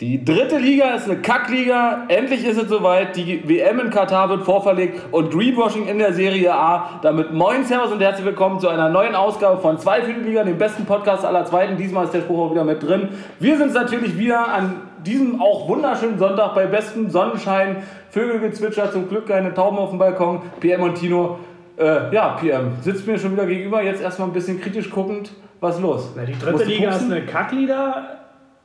Die dritte Liga ist eine Kackliga. Endlich ist es soweit. Die WM in Katar wird vorverlegt und Greenwashing in der Serie A. Damit moin, Servus und herzlich willkommen zu einer neuen Ausgabe von Zwei Liga, dem besten Podcast aller Zweiten. Diesmal ist der Spruch auch wieder mit drin. Wir sind natürlich wieder an diesem auch wunderschönen Sonntag bei bestem Sonnenschein. Vögelgezwitscher, zum Glück keine Tauben auf dem Balkon. PM und Tino. Äh, ja, PM sitzt mir schon wieder gegenüber. Jetzt erstmal ein bisschen kritisch guckend. Was ist los? Na, die dritte Liga ist eine Kackliga.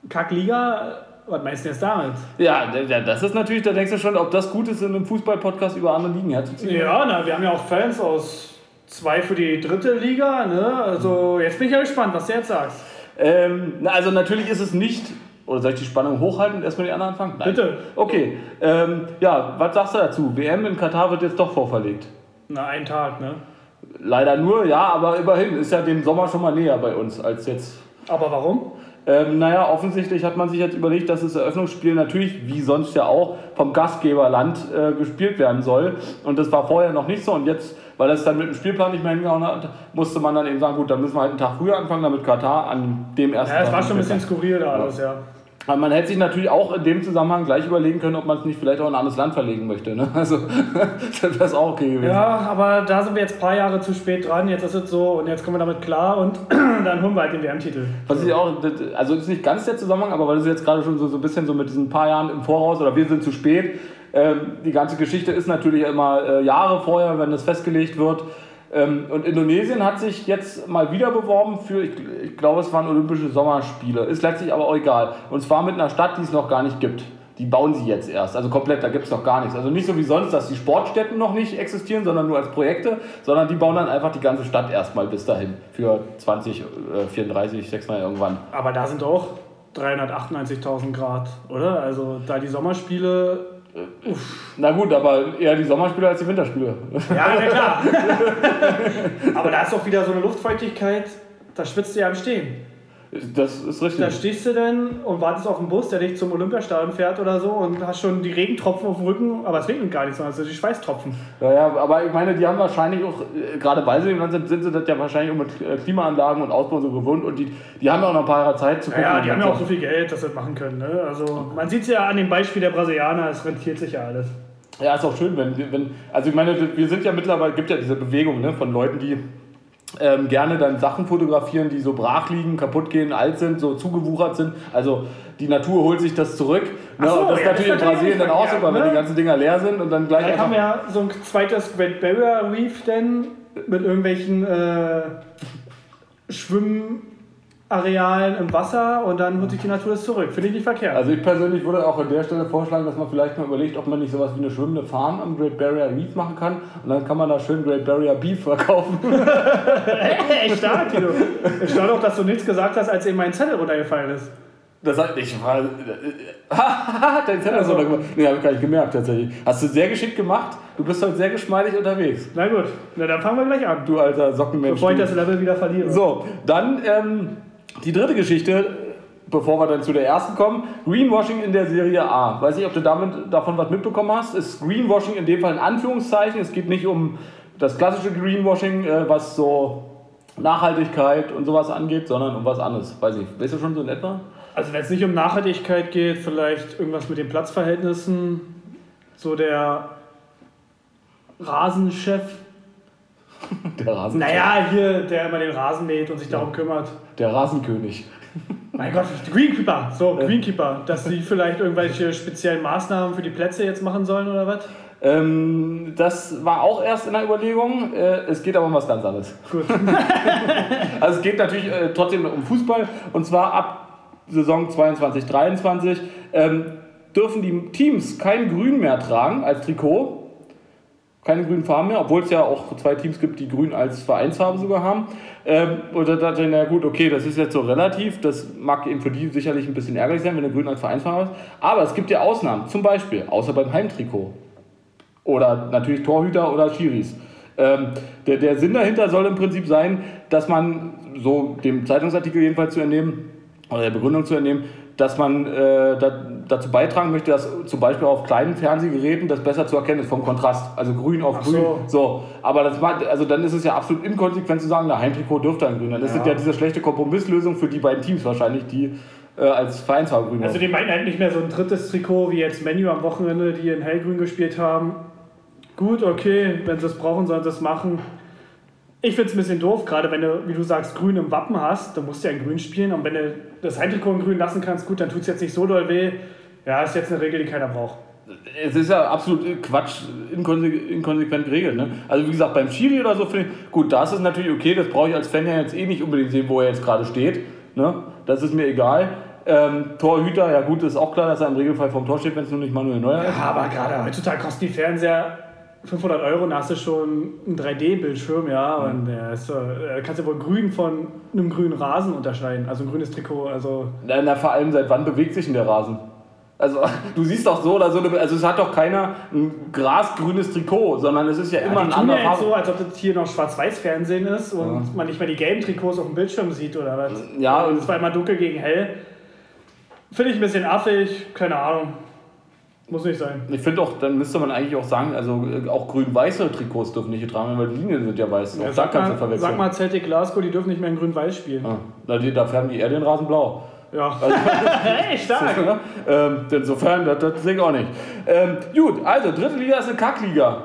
Kackliga was meinst du jetzt damit? Ja, das ist natürlich, da denkst du schon, ob das gut ist, in einem Fußball-Podcast über andere Ligen herzuziehen. Ja, na, wir haben ja auch Fans aus zwei für die dritte Liga. Ne? Also jetzt bin ich ja gespannt, was du jetzt sagst. Ähm, na, also natürlich ist es nicht. Oder soll ich die Spannung hochhalten und erstmal die anderen anfangen? Nein. Bitte. Okay. Ähm, ja, was sagst du dazu? WM in Katar wird jetzt doch vorverlegt. Na, einen Tag, ne? Leider nur, ja, aber immerhin ist ja dem Sommer schon mal näher bei uns als jetzt. Aber warum? Ähm, naja, offensichtlich hat man sich jetzt überlegt, dass das Eröffnungsspiel natürlich, wie sonst ja auch, vom Gastgeberland äh, gespielt werden soll. Und das war vorher noch nicht so. Und jetzt, weil das dann mit dem Spielplan nicht mehr hingehauen hat, musste man dann eben sagen, gut, dann müssen wir halt einen Tag früher anfangen, damit Katar an dem ersten Ja, es war schon ein bisschen skurril da alles, ja. Aber man hätte sich natürlich auch in dem Zusammenhang gleich überlegen können, ob man es nicht vielleicht auch in ein anderes Land verlegen möchte. Ne? Also, das wäre auch okay gewesen. Ja, aber da sind wir jetzt ein paar Jahre zu spät dran. Jetzt ist es so und jetzt kommen wir damit klar und dann holen wir halt den WM-Titel. Was ich auch, also ist nicht ganz der Zusammenhang, aber weil es jetzt gerade schon so, so ein bisschen so mit diesen paar Jahren im Voraus oder wir sind zu spät. Ähm, die ganze Geschichte ist natürlich immer äh, Jahre vorher, wenn das festgelegt wird. Ähm, und Indonesien hat sich jetzt mal wieder beworben für, ich, glaube, es waren Olympische Sommerspiele. Ist letztlich aber auch egal. Und zwar mit einer Stadt, die es noch gar nicht gibt. Die bauen sie jetzt erst. Also komplett, da gibt es noch gar nichts. Also nicht so wie sonst, dass die Sportstätten noch nicht existieren, sondern nur als Projekte, sondern die bauen dann einfach die ganze Stadt erstmal bis dahin. Für 20, 34, 6 Mal irgendwann. Aber da sind auch 398.000 Grad, oder? Also da die Sommerspiele. Na gut, aber eher die Sommerspiele als die Winterspiele. Ja, na klar. aber da ist auch wieder so eine Luftfeuchtigkeit, da schwitzt du ja am Stehen. Das ist richtig. Da stehst du dann und wartest auf den Bus, der dich zum Olympiastadion fährt oder so und hast schon die Regentropfen auf dem Rücken, aber es regnet gar nicht, sondern es sind die Schweißtropfen. Ja, ja, aber ich meine, die haben wahrscheinlich auch, äh, gerade weil sie im Land sind, sind sie das ja wahrscheinlich auch mit äh, Klimaanlagen und Ausbau so gewohnt und die, die haben ja auch noch ein paar Jahre Zeit zu gucken. Ja, ja die haben ja auch so viel Geld, dass sie das machen können. Ne? Also man sieht es ja an dem Beispiel der Brasilianer, es rentiert sich ja alles. Ja, ist auch schön, wenn, wenn also ich meine, wir sind ja mittlerweile, gibt ja diese Bewegung ne, von Leuten, die ähm, gerne dann Sachen fotografieren, die so brach liegen, kaputt gehen, alt sind, so zugewuchert sind. Also die Natur holt sich das zurück. Ne? So, und das ja, ist natürlich in Brasilien dann auch super, ne? wenn die ganzen Dinger leer sind und dann gleich. Dann haben wir ja so ein zweites Great Barrier Reef denn mit irgendwelchen äh, Schwimmen. Arealen im Wasser und dann holt sich die Natur das zurück. Finde ich nicht verkehrt. Also ich persönlich würde auch an der Stelle vorschlagen, dass man vielleicht mal überlegt, ob man nicht sowas wie eine schwimmende Farm am Great Barrier Reef machen kann und dann kann man da schön Great Barrier Beef verkaufen. Echt stark, Tino. Ich staune auch, dass du nichts gesagt hast, als eben mein Zettel runtergefallen ist. Das hat nicht. Dein Zettel ist also. runtergefallen. Nee, habe ich gar nicht gemerkt tatsächlich. Hast du sehr geschickt gemacht. Du bist heute sehr geschmeidig unterwegs. Na gut, na dann fangen wir gleich an. Du alter Sockenmensch. Bevor ich das Level wieder verliere. So, dann ähm, die dritte Geschichte, bevor wir dann zu der ersten kommen, Greenwashing in der Serie A. Weiß nicht, ob du damit, davon was mitbekommen hast. Ist Greenwashing in dem Fall in Anführungszeichen. Es geht nicht um das klassische Greenwashing, äh, was so Nachhaltigkeit und sowas angeht, sondern um was anderes. Weiß ich, weißt du schon so in etwa? Also wenn es nicht um Nachhaltigkeit geht, vielleicht irgendwas mit den Platzverhältnissen. So der Rasenchef Der Rasen naja, hier, der immer den Rasen mäht und sich darum kümmert. Der Rasenkönig. Mein Gott, Greenkeeper. So, Greenkeeper. Dass sie vielleicht irgendwelche speziellen Maßnahmen für die Plätze jetzt machen sollen oder was? Ähm, das war auch erst in der Überlegung. Äh, es geht aber um was ganz anderes. Gut. also es geht natürlich äh, trotzdem um Fußball und zwar ab Saison 22, 23 ähm, dürfen die Teams kein Grün mehr tragen als Trikot keine grünen Farben mehr, obwohl es ja auch zwei Teams gibt, die grün als Vereinsfarbe sogar haben. Ähm, und da dachte ich, na gut, okay, das ist jetzt so relativ, das mag eben für die sicherlich ein bisschen ärgerlich sein, wenn der grün als Vereinsfarbe ist. Aber es gibt ja Ausnahmen, zum Beispiel, außer beim Heimtrikot. Oder natürlich Torhüter oder Schiris. Ähm, der, der Sinn dahinter soll im Prinzip sein, dass man, so dem Zeitungsartikel jedenfalls zu entnehmen, oder der Begründung zu entnehmen, dass man äh, da, dazu beitragen möchte, dass zum Beispiel auf kleinen Fernsehgeräten das besser zu erkennen ist vom Kontrast. Also grün auf Ach grün. So. so. Aber das macht, also dann ist es ja absolut inkonsequent zu sagen, der Heimtrikot dürfte ein grün. Dann ja. ist es ja diese schlechte Kompromisslösung für die beiden Teams wahrscheinlich, die äh, als Vereinsfarbe grün. Also die meinen halt nicht mehr so ein drittes Trikot wie jetzt Menu am Wochenende, die in hellgrün gespielt haben. Gut, okay, wenn sie es brauchen, sollen sie es machen. Ich finde es ein bisschen doof, gerade wenn du, wie du sagst, grün im Wappen hast, dann musst du ja in grün spielen. Und wenn du das Heimtrikot in grün lassen kannst, gut, dann tut es jetzt nicht so doll weh. Ja, ist jetzt eine Regel, die keiner braucht. es ist ja absolut Quatsch, inkonse inkonsequent geregelt. Ne? Also wie gesagt, beim Schiri oder so finde ich, gut, da ist es natürlich okay, das brauche ich als Fan ja jetzt eh nicht unbedingt sehen, wo er jetzt gerade steht. Ne? Das ist mir egal. Ähm, Torhüter, ja gut, ist auch klar, dass er im Regelfall vom Tor steht, wenn es nur nicht Manuel Neuer ist. Ja, aber gerade heutzutage kosten die Fernseher 500 Euro und da hast du schon einen 3D-Bildschirm, ja, und ja, ist, so, äh, kannst du wohl grün von einem grünen Rasen unterscheiden, also ein grünes Trikot, also... Na, na, vor allem, seit wann bewegt sich denn der Rasen? Also, du siehst doch so oder so, eine- also es hat doch keiner ein grasgrünes Trikot, sondern es ist ja, immer die ein anderer ja Farbe. so, als ob das hier noch Schwarz-Weiß-Fernsehen ist und man nicht mehr die gelben Trikots auf dem Bildschirm sieht oder was. Ja, und es war immer dunkel gegen hell. Finde ich ein bisschen affig, keine Ahnung. Muss nicht sein. Ich finde auch, dann müsste man eigentlich auch sagen, also äh, auch grün-weiße Trikots dürfen nicht getragen werden, weil die Linien sind ja weiß. Auch Ja, da sag, kannst du mal, verwechseln. sag mal Celtic Glasgow, die dürfen nicht mehr in grün-weiß spielen. Ah, na, die, da färben die eher den Rasen blau. Ja. hey, stark! ähm, insofern, das, das sehe ich auch nicht. Ähm, gut, also dritte Liga ist eine Kackliga.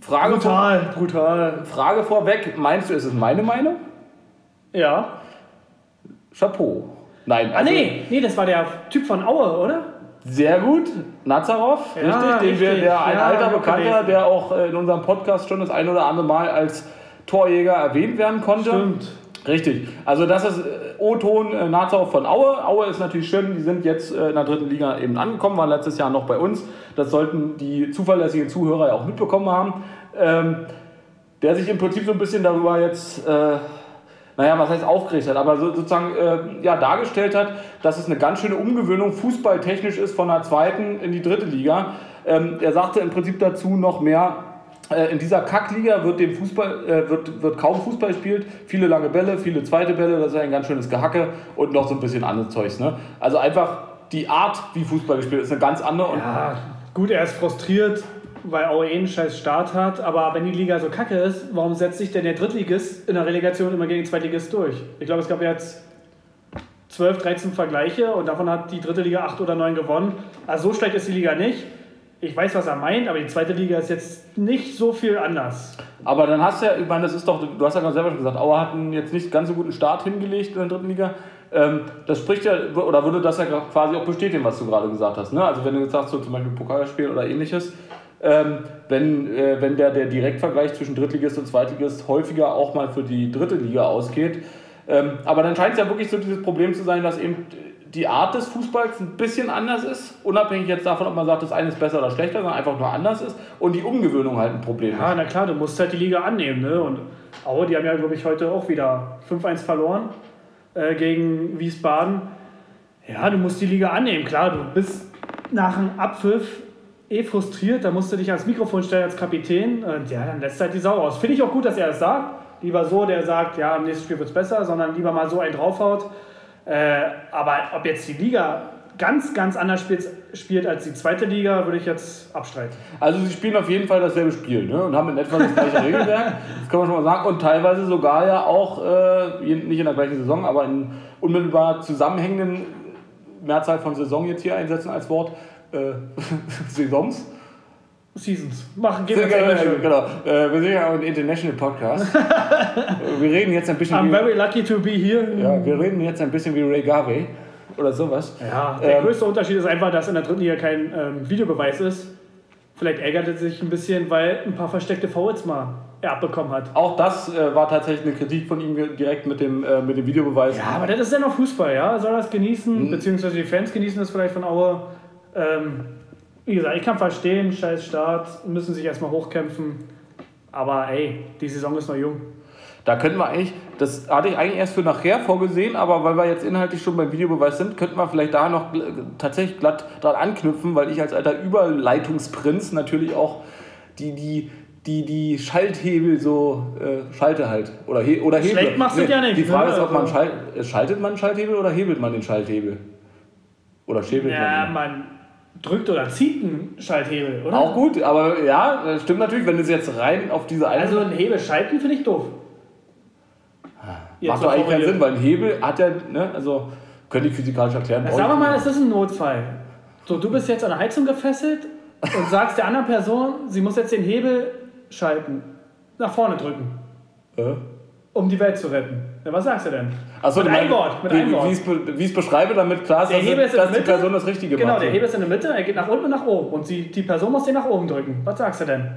Frage, vor, Brutal, brutal. Frage vorweg, meinst du, ist es meine Meinung? Ja. Chapeau. Nein, Ah, also nee, nee, das war der Typ von Aue, oder? Sehr gut. Nazarov, Ja, richtig, den wir, der ein Ja, alter hab ich Bekannter, der auch äh, in unserem Podcast schon das ein oder andere Mal als Torjäger erwähnt werden konnte. Stimmt. Richtig. Also das ist äh, O-Ton äh, Nazau von Aue. Aue ist natürlich schön, die sind jetzt äh, in der dritten Liga eben angekommen, waren letztes Jahr noch bei uns. Das sollten die zuverlässigen Zuhörer ja auch mitbekommen haben. Ähm, der sich im Prinzip so ein bisschen darüber jetzt, äh, naja, was heißt aufgeregt hat, aber so, sozusagen äh, ja, dargestellt hat, dass es eine ganz schöne Umgewöhnung fußballtechnisch ist von der zweiten in die dritte Liga. Ähm, er sagte im Prinzip dazu noch mehr, äh, in dieser Kackliga wird, dem Fußball, äh, wird, wird kaum Fußball gespielt. Viele lange Bälle, viele zweite Bälle, das ist ein ganz schönes Gehacke und noch so ein bisschen anderes Zeugs. Ne? Also einfach die Art, wie Fußball gespielt ist eine ganz andere. Ja, gut, er ist frustriert, weil Aue eh einen scheiß Start hat. Aber wenn die Liga so kacke ist, warum setzt sich denn der Drittligist in der Relegation immer gegen den Zweitligist durch? Ich glaube, es gab jetzt 12, 13 Vergleiche und davon hat die dritte Liga 8 oder 9 gewonnen. Also so schlecht ist die Liga nicht. Ich weiß, was er meint, aber die zweite Liga ist jetzt nicht so viel anders. Aber dann hast du ja, ich meine, das ist doch, du hast ja gerade selber schon gesagt, Aue hat einen jetzt nicht ganz so guten Start hingelegt in der dritten Liga. Ähm, das spricht ja, oder würde das ja quasi auch bestätigen, was du gerade gesagt hast. Ne? Also wenn du jetzt sagst, so zum Beispiel Pokalspiel oder ähnliches, ähm, wenn, äh, wenn der, der Direktvergleich zwischen Drittligist und Zweitligist häufiger auch mal für die dritte Liga ausgeht. Ähm, aber dann scheint es ja wirklich so dieses Problem zu sein, dass eben die Art des Fußballs ein bisschen anders ist, unabhängig jetzt davon, ob man sagt, das eine ist besser oder schlechter, sondern einfach nur anders ist und die Umgewöhnung halt ein Problem ist. Ja, na klar, du musst halt die Liga annehmen. Ne? Und Aue, die haben ja, glaube ich, heute auch wieder 5-1 verloren äh, gegen Wiesbaden. Ja, du musst die Liga annehmen. Klar, du bist nach dem Abpfiff eh frustriert. Da musst du dich ans Mikrofon stellen als Kapitän. Und ja, dann lässt halt die Sau aus. Finde ich auch gut, dass er das sagt. Lieber so, der sagt, ja, im nächsten Spiel wird es besser, sondern lieber mal so einen draufhaut. Äh, aber ob jetzt die Liga ganz, ganz anders spielt, spielt als die zweite Liga, würde ich jetzt abstreiten. Also sie spielen auf jeden Fall dasselbe Spiel ne? und haben in etwa das gleiche Regelwerk, das kann man schon mal sagen. Und teilweise sogar ja auch, äh, nicht in der gleichen Saison, aber in unmittelbar zusammenhängenden Mehrzahl von Saison jetzt hier einsetzen als Wort. Äh, Saisons. Seasons. Machen, gehen wir Englische. genau. Äh, wir sind ja ein International Podcast. wir reden jetzt ein bisschen I'm wie, very lucky to be here. ja, wir reden jetzt ein bisschen wie Ray Garvey oder sowas. Ja, der Ähm, größte Unterschied ist einfach, dass in der dritten Liga kein ähm, Videobeweis ist. Vielleicht ärgert er sich ein bisschen, weil ein paar versteckte Fouls mal er abbekommen hat. Auch das äh, war tatsächlich eine Kritik von ihm direkt mit dem, äh, mit dem Videobeweis. Ja, aber das ist ja noch Fußball, ja. Er Soll das genießen, Mhm. beziehungsweise die Fans genießen das vielleicht von Aue. Ähm, wie gesagt, ich kann verstehen, scheiß Start, müssen sich erstmal hochkämpfen. Aber ey, die Saison ist noch jung. Da könnten wir eigentlich, das hatte ich eigentlich erst für nachher vorgesehen, aber weil wir jetzt inhaltlich schon beim Videobeweis sind, könnten wir vielleicht da noch tatsächlich glatt dran anknüpfen, weil ich als alter Überleitungsprinz natürlich auch die, die, die, die Schalthebel so äh, schalte halt. Oder, he oder Hebel. Schlecht machst du ja nicht, Die Frage ne? ist, ob man Also- schalt, äh, schaltet man einen Schalthebel oder hebelt man den Schalthebel? Oder schäbelt Ja, man ihn? man drückt oder zieht einen Schalthebel, oder? Auch gut, aber ja, das stimmt natürlich, wenn es jetzt rein auf diese eine Also ein Hebel schalten finde ich doof. Jetzt Macht doch eigentlich keinen. Sinn, weil ein Hebel hat ja, ne, also Könnte ich physikalisch erklären. Ja, sagen wir mal, es ist ein Notfall. So, du bist jetzt an der Heizung gefesselt und sagst der anderen Person, sie muss jetzt den Hebel schalten, nach vorne drücken, Äh? um die Welt zu retten. Ja, was sagst du denn? Achso, mit einem Wort. Mit wie, einem Wort. Wie ich es beschreibe, damit klar ist, dass, Hebel ist dass die. Person das Richtige Genau, macht. der Hebel ist in der Mitte, er geht nach unten und nach oben. Und sie, die Person muss den nach oben drücken. Was sagst du denn?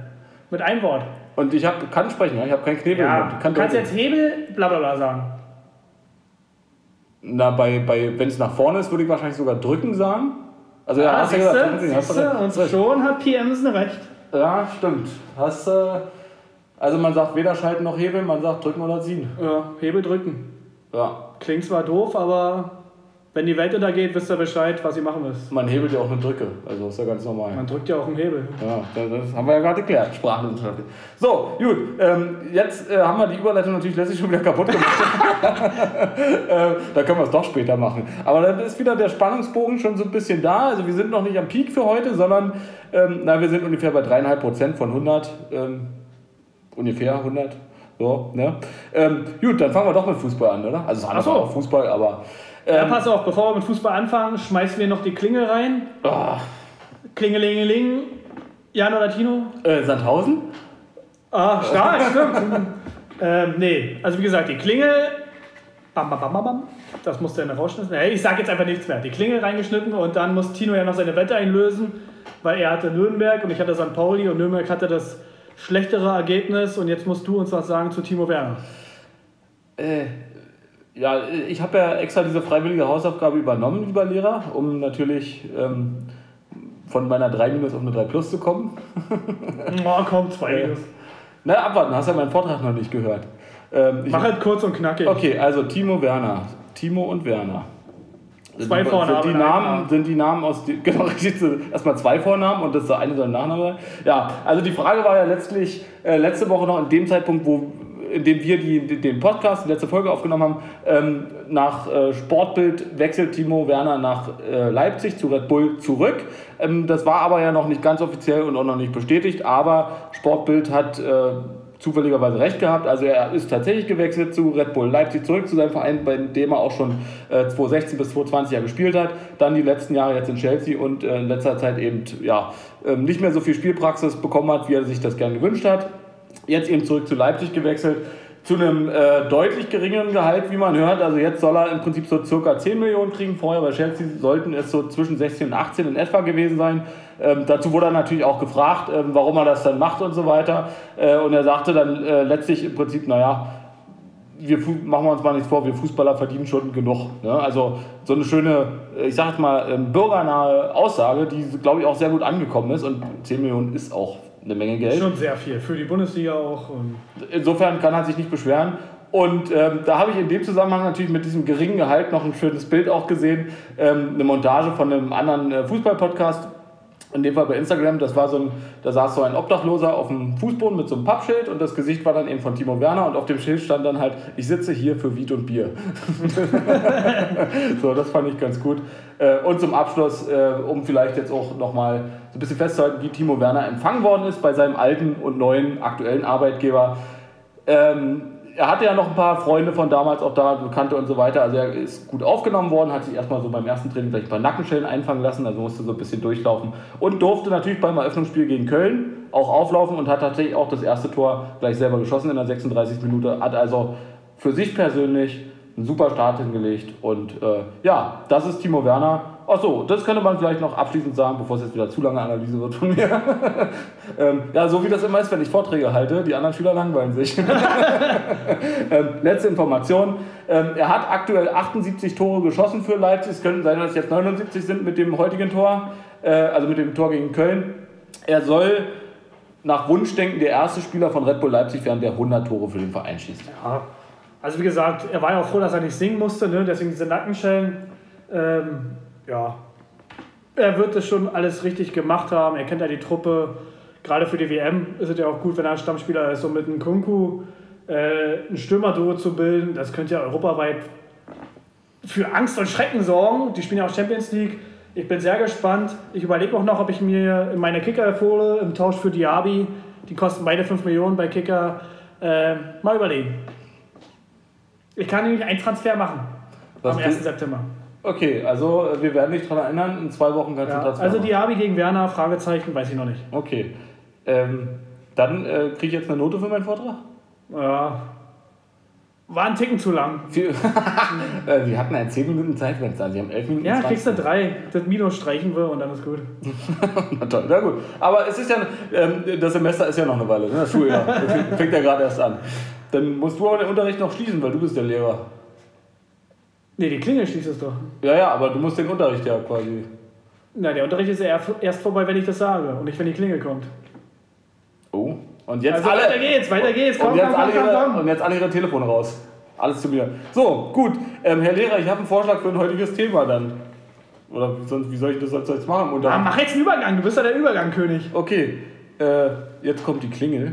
Mit einem Wort. Und ich hab, kann sprechen, ich habe keinen Knebel Ja. Ich du kann kannst jetzt Hebel, bla bla bla sagen. Na, bei, bei, wenn es nach vorne ist, würde ich wahrscheinlich sogar drücken sagen. Also ja, Ah, hast du siehste, gesagt, drücken Sie, hast du siehste, und schon hat PMsen recht. Ja, stimmt. Hast, äh, also man sagt weder schalten noch hebeln, man sagt drücken oder ziehen. Ja, Hebel drücken. Ja, Klingt zwar doof, aber wenn die Welt untergeht, wisst ihr Bescheid, was ihr machen müsst. man hebelt ja auch eine Drücke. Also ist ja ganz normal. Man drückt ja auch einen Hebel. Ja, das haben wir ja gerade geklärt. Sprachwissenschaft. So, gut. Ähm, jetzt äh, haben wir die Überleitung natürlich letztlich schon wieder kaputt gemacht. äh, da können wir es doch später machen. Aber dann ist wieder der Spannungsbogen schon so ein bisschen da. Also wir sind noch nicht am Peak für heute, sondern ähm, na, wir sind ungefähr bei 3,5 Prozent von 100. Ähm, ungefähr 100. So, ne? Ähm, gut, dann fangen wir doch mit Fußball an, oder? Also es so. auch Fußball, aber... Ja, Ähm, pass auf, bevor wir mit Fußball anfangen, schmeißen wir noch die Klingel rein. oh, Klingelingeling. Jan oder Tino? äh, Sandhausen? Ah, stark, stimmt. ähm, nee, also wie gesagt, die Klingel. Bam, bam, bam, bam. Das musste er rausschnitzen. Nee, ich sag jetzt einfach nichts mehr. Die Klingel reingeschnitten und dann muss Tino ja noch seine Wette einlösen, weil er hatte Nürnberg und ich hatte St. Pauli und Nürnberg hatte das schlechtere Ergebnis und jetzt musst du uns was sagen zu Timo Werner. Äh, ja, ich habe ja extra diese freiwillige Hausaufgabe übernommen, lieber Lehrer, um natürlich ähm, von meiner 3 minus auf eine 3 plus zu kommen. Oh, komm, zwei Minus. Na, abwarten, hast ja meinen Vortrag noch nicht gehört. Ähm, Mach halt kurz und knackig. okay, also Timo Werner. Timo und Werner. Zwei Vornamen, Sind die Namen, sind die Namen aus, die, genau, erstmal zwei Vornamen und das der eine soll ein Nachname sein. Ja, also die Frage war ja letztlich äh, letzte Woche noch in dem Zeitpunkt, wo in dem wir die, die, den Podcast, die letzte Folge aufgenommen haben, ähm, nach äh, Sportbild wechselt Timo Werner nach äh, Leipzig zu Red Bull zurück. Ähm, das war aber ja noch nicht ganz offiziell und auch noch nicht bestätigt, aber Sportbild hat äh, zufälligerweise recht gehabt. Also er ist tatsächlich gewechselt zu Red Bull Leipzig zurück zu seinem Verein, bei dem er auch schon äh, 2016 bis 2020 ja gespielt hat. Dann die letzten Jahre jetzt in Chelsea und äh, in letzter Zeit eben ja, ähm, nicht mehr so viel Spielpraxis bekommen hat, wie er sich das gern gewünscht hat. Jetzt eben zurück zu Leipzig gewechselt. Zu einem äh, deutlich geringeren Gehalt, wie man hört. Also jetzt soll er im Prinzip so circa 10 Millionen kriegen. Vorher bei Chelsea sollten es so zwischen 16 und 18 in etwa gewesen sein. Ähm, dazu wurde er natürlich auch gefragt, ähm, warum er das dann macht und so weiter. Äh, und er sagte dann äh, letztlich im Prinzip, naja, wir machen wir uns mal nichts vor, wir Fußballer verdienen schon genug. Ne? Also so eine schöne, äh, ich sag jetzt mal, ähm, bürgernahe Aussage, die, glaube ich, auch sehr gut angekommen ist. Und 10 Millionen ist auch eine Menge Geld. Schon sehr viel. Für die Bundesliga auch. Insofern kann er sich nicht beschweren. Und ähm, da habe ich in dem Zusammenhang natürlich mit diesem geringen Gehalt noch ein schönes Bild auch gesehen. Ähm, eine Montage von einem anderen äh, Fußball-Podcast. In dem Fall bei Instagram. Das war so ein, da saß so ein Obdachloser auf dem Fußboden mit so einem Pappschild und das Gesicht war dann eben von Timo Werner und auf dem Schild stand dann halt, ich sitze hier für Wied und Bier. so, das fand ich ganz gut. Äh, und zum Abschluss, äh, um vielleicht jetzt auch nochmal so ein bisschen festzuhalten, wie Timo Werner empfangen worden ist bei seinem alten und neuen aktuellen Arbeitgeber. Ähm, er hatte ja noch ein paar Freunde von damals auch da, Bekannte und so weiter. Also er ist gut aufgenommen worden, hat sich erstmal so beim ersten Training gleich ein paar Nackenschellen einfangen lassen, also musste so ein bisschen durchlaufen und durfte natürlich beim Eröffnungsspiel gegen Köln auch auflaufen und hat tatsächlich auch das erste Tor gleich selber geschossen in der 36. Minute. Hat also für sich persönlich einen super Start hingelegt und äh, ja, das ist Timo Werner. Achso, das könnte man vielleicht noch abschließend sagen, bevor es jetzt wieder zu lange Analyse wird von mir. ähm, ja, so wie das immer ist, wenn ich Vorträge halte, die anderen Schüler langweilen sich. ähm, letzte Information. Ähm, er hat aktuell 78 Tore geschossen für Leipzig. Es könnten sein, dass es jetzt 79 sind mit dem heutigen Tor, äh, also mit dem Tor gegen Köln. Er soll nach Wunschdenken der erste Spieler von Red Bull Leipzig werden, der 100 Tore für den Verein schießt. Ja, also wie gesagt, er war ja auch froh, dass er nicht singen musste, ne? deswegen diese Nackenschellen. Ähm, ja, er wird das schon alles richtig gemacht haben. Er kennt ja die Truppe. Gerade für die WM ist es ja auch gut, wenn er ein Stammspieler ist. So mit einem Kunku äh, ein Stürmerduo zu bilden, das könnte ja europaweit für Angst und Schrecken sorgen. Die spielen ja auch Champions League. Ich bin sehr gespannt. Ich überlege auch noch, ob ich mir in meine Kicker hole im Tausch für Diaby. Die kosten beide 5 Millionen bei Kicker. Äh, mal überlegen. Ich kann nämlich einen Transfer machen Was am du- 1. September. Okay, also äh, wir werden dich daran erinnern, in zwei Wochen kannst Ja, du Transfer also. Diaby gegen Werner, Fragezeichen, weiß ich noch nicht. Okay. Ähm, dann äh, kriege ich jetzt eine Note für meinen Vortrag? Ja. War ein Ticken zu lang. Viel- äh, wir hatten ein 10 Minuten Zeitfenster, sie haben 11 Minuten Ja, 20. kriegst du drei. Das Minus streichen wir und dann ist gut. Na toll, na gut. Aber es ist ja, ähm, das Semester ist ja noch eine Weile, ne? das Schuljahr. Das fängt ja gerade erst an. Dann musst du aber den Unterricht noch schließen, weil du bist der Lehrer. Nee, die Klingel schließt es doch. Ja, ja, aber du musst den Unterricht ja quasi. Na, der Unterricht ist ja erst- vorbei, wenn ich das sage und nicht, wenn die Klingel kommt. Oh. Und jetzt Also alle. weiter geht's, weiter geht's. Komm, und, jetzt komm, alle komm, ihre, komm, komm. und jetzt alle ihre Telefone raus. Alles zu mir. So, gut. Ähm, Herr Lehrer, ich habe einen Vorschlag für ein heutiges Thema dann. Oder wie sonst, wie soll ich das jetzt machen? Und Ah, mach jetzt einen Übergang, du bist ja der Übergangkönig. okay, äh, jetzt kommt die Klingel.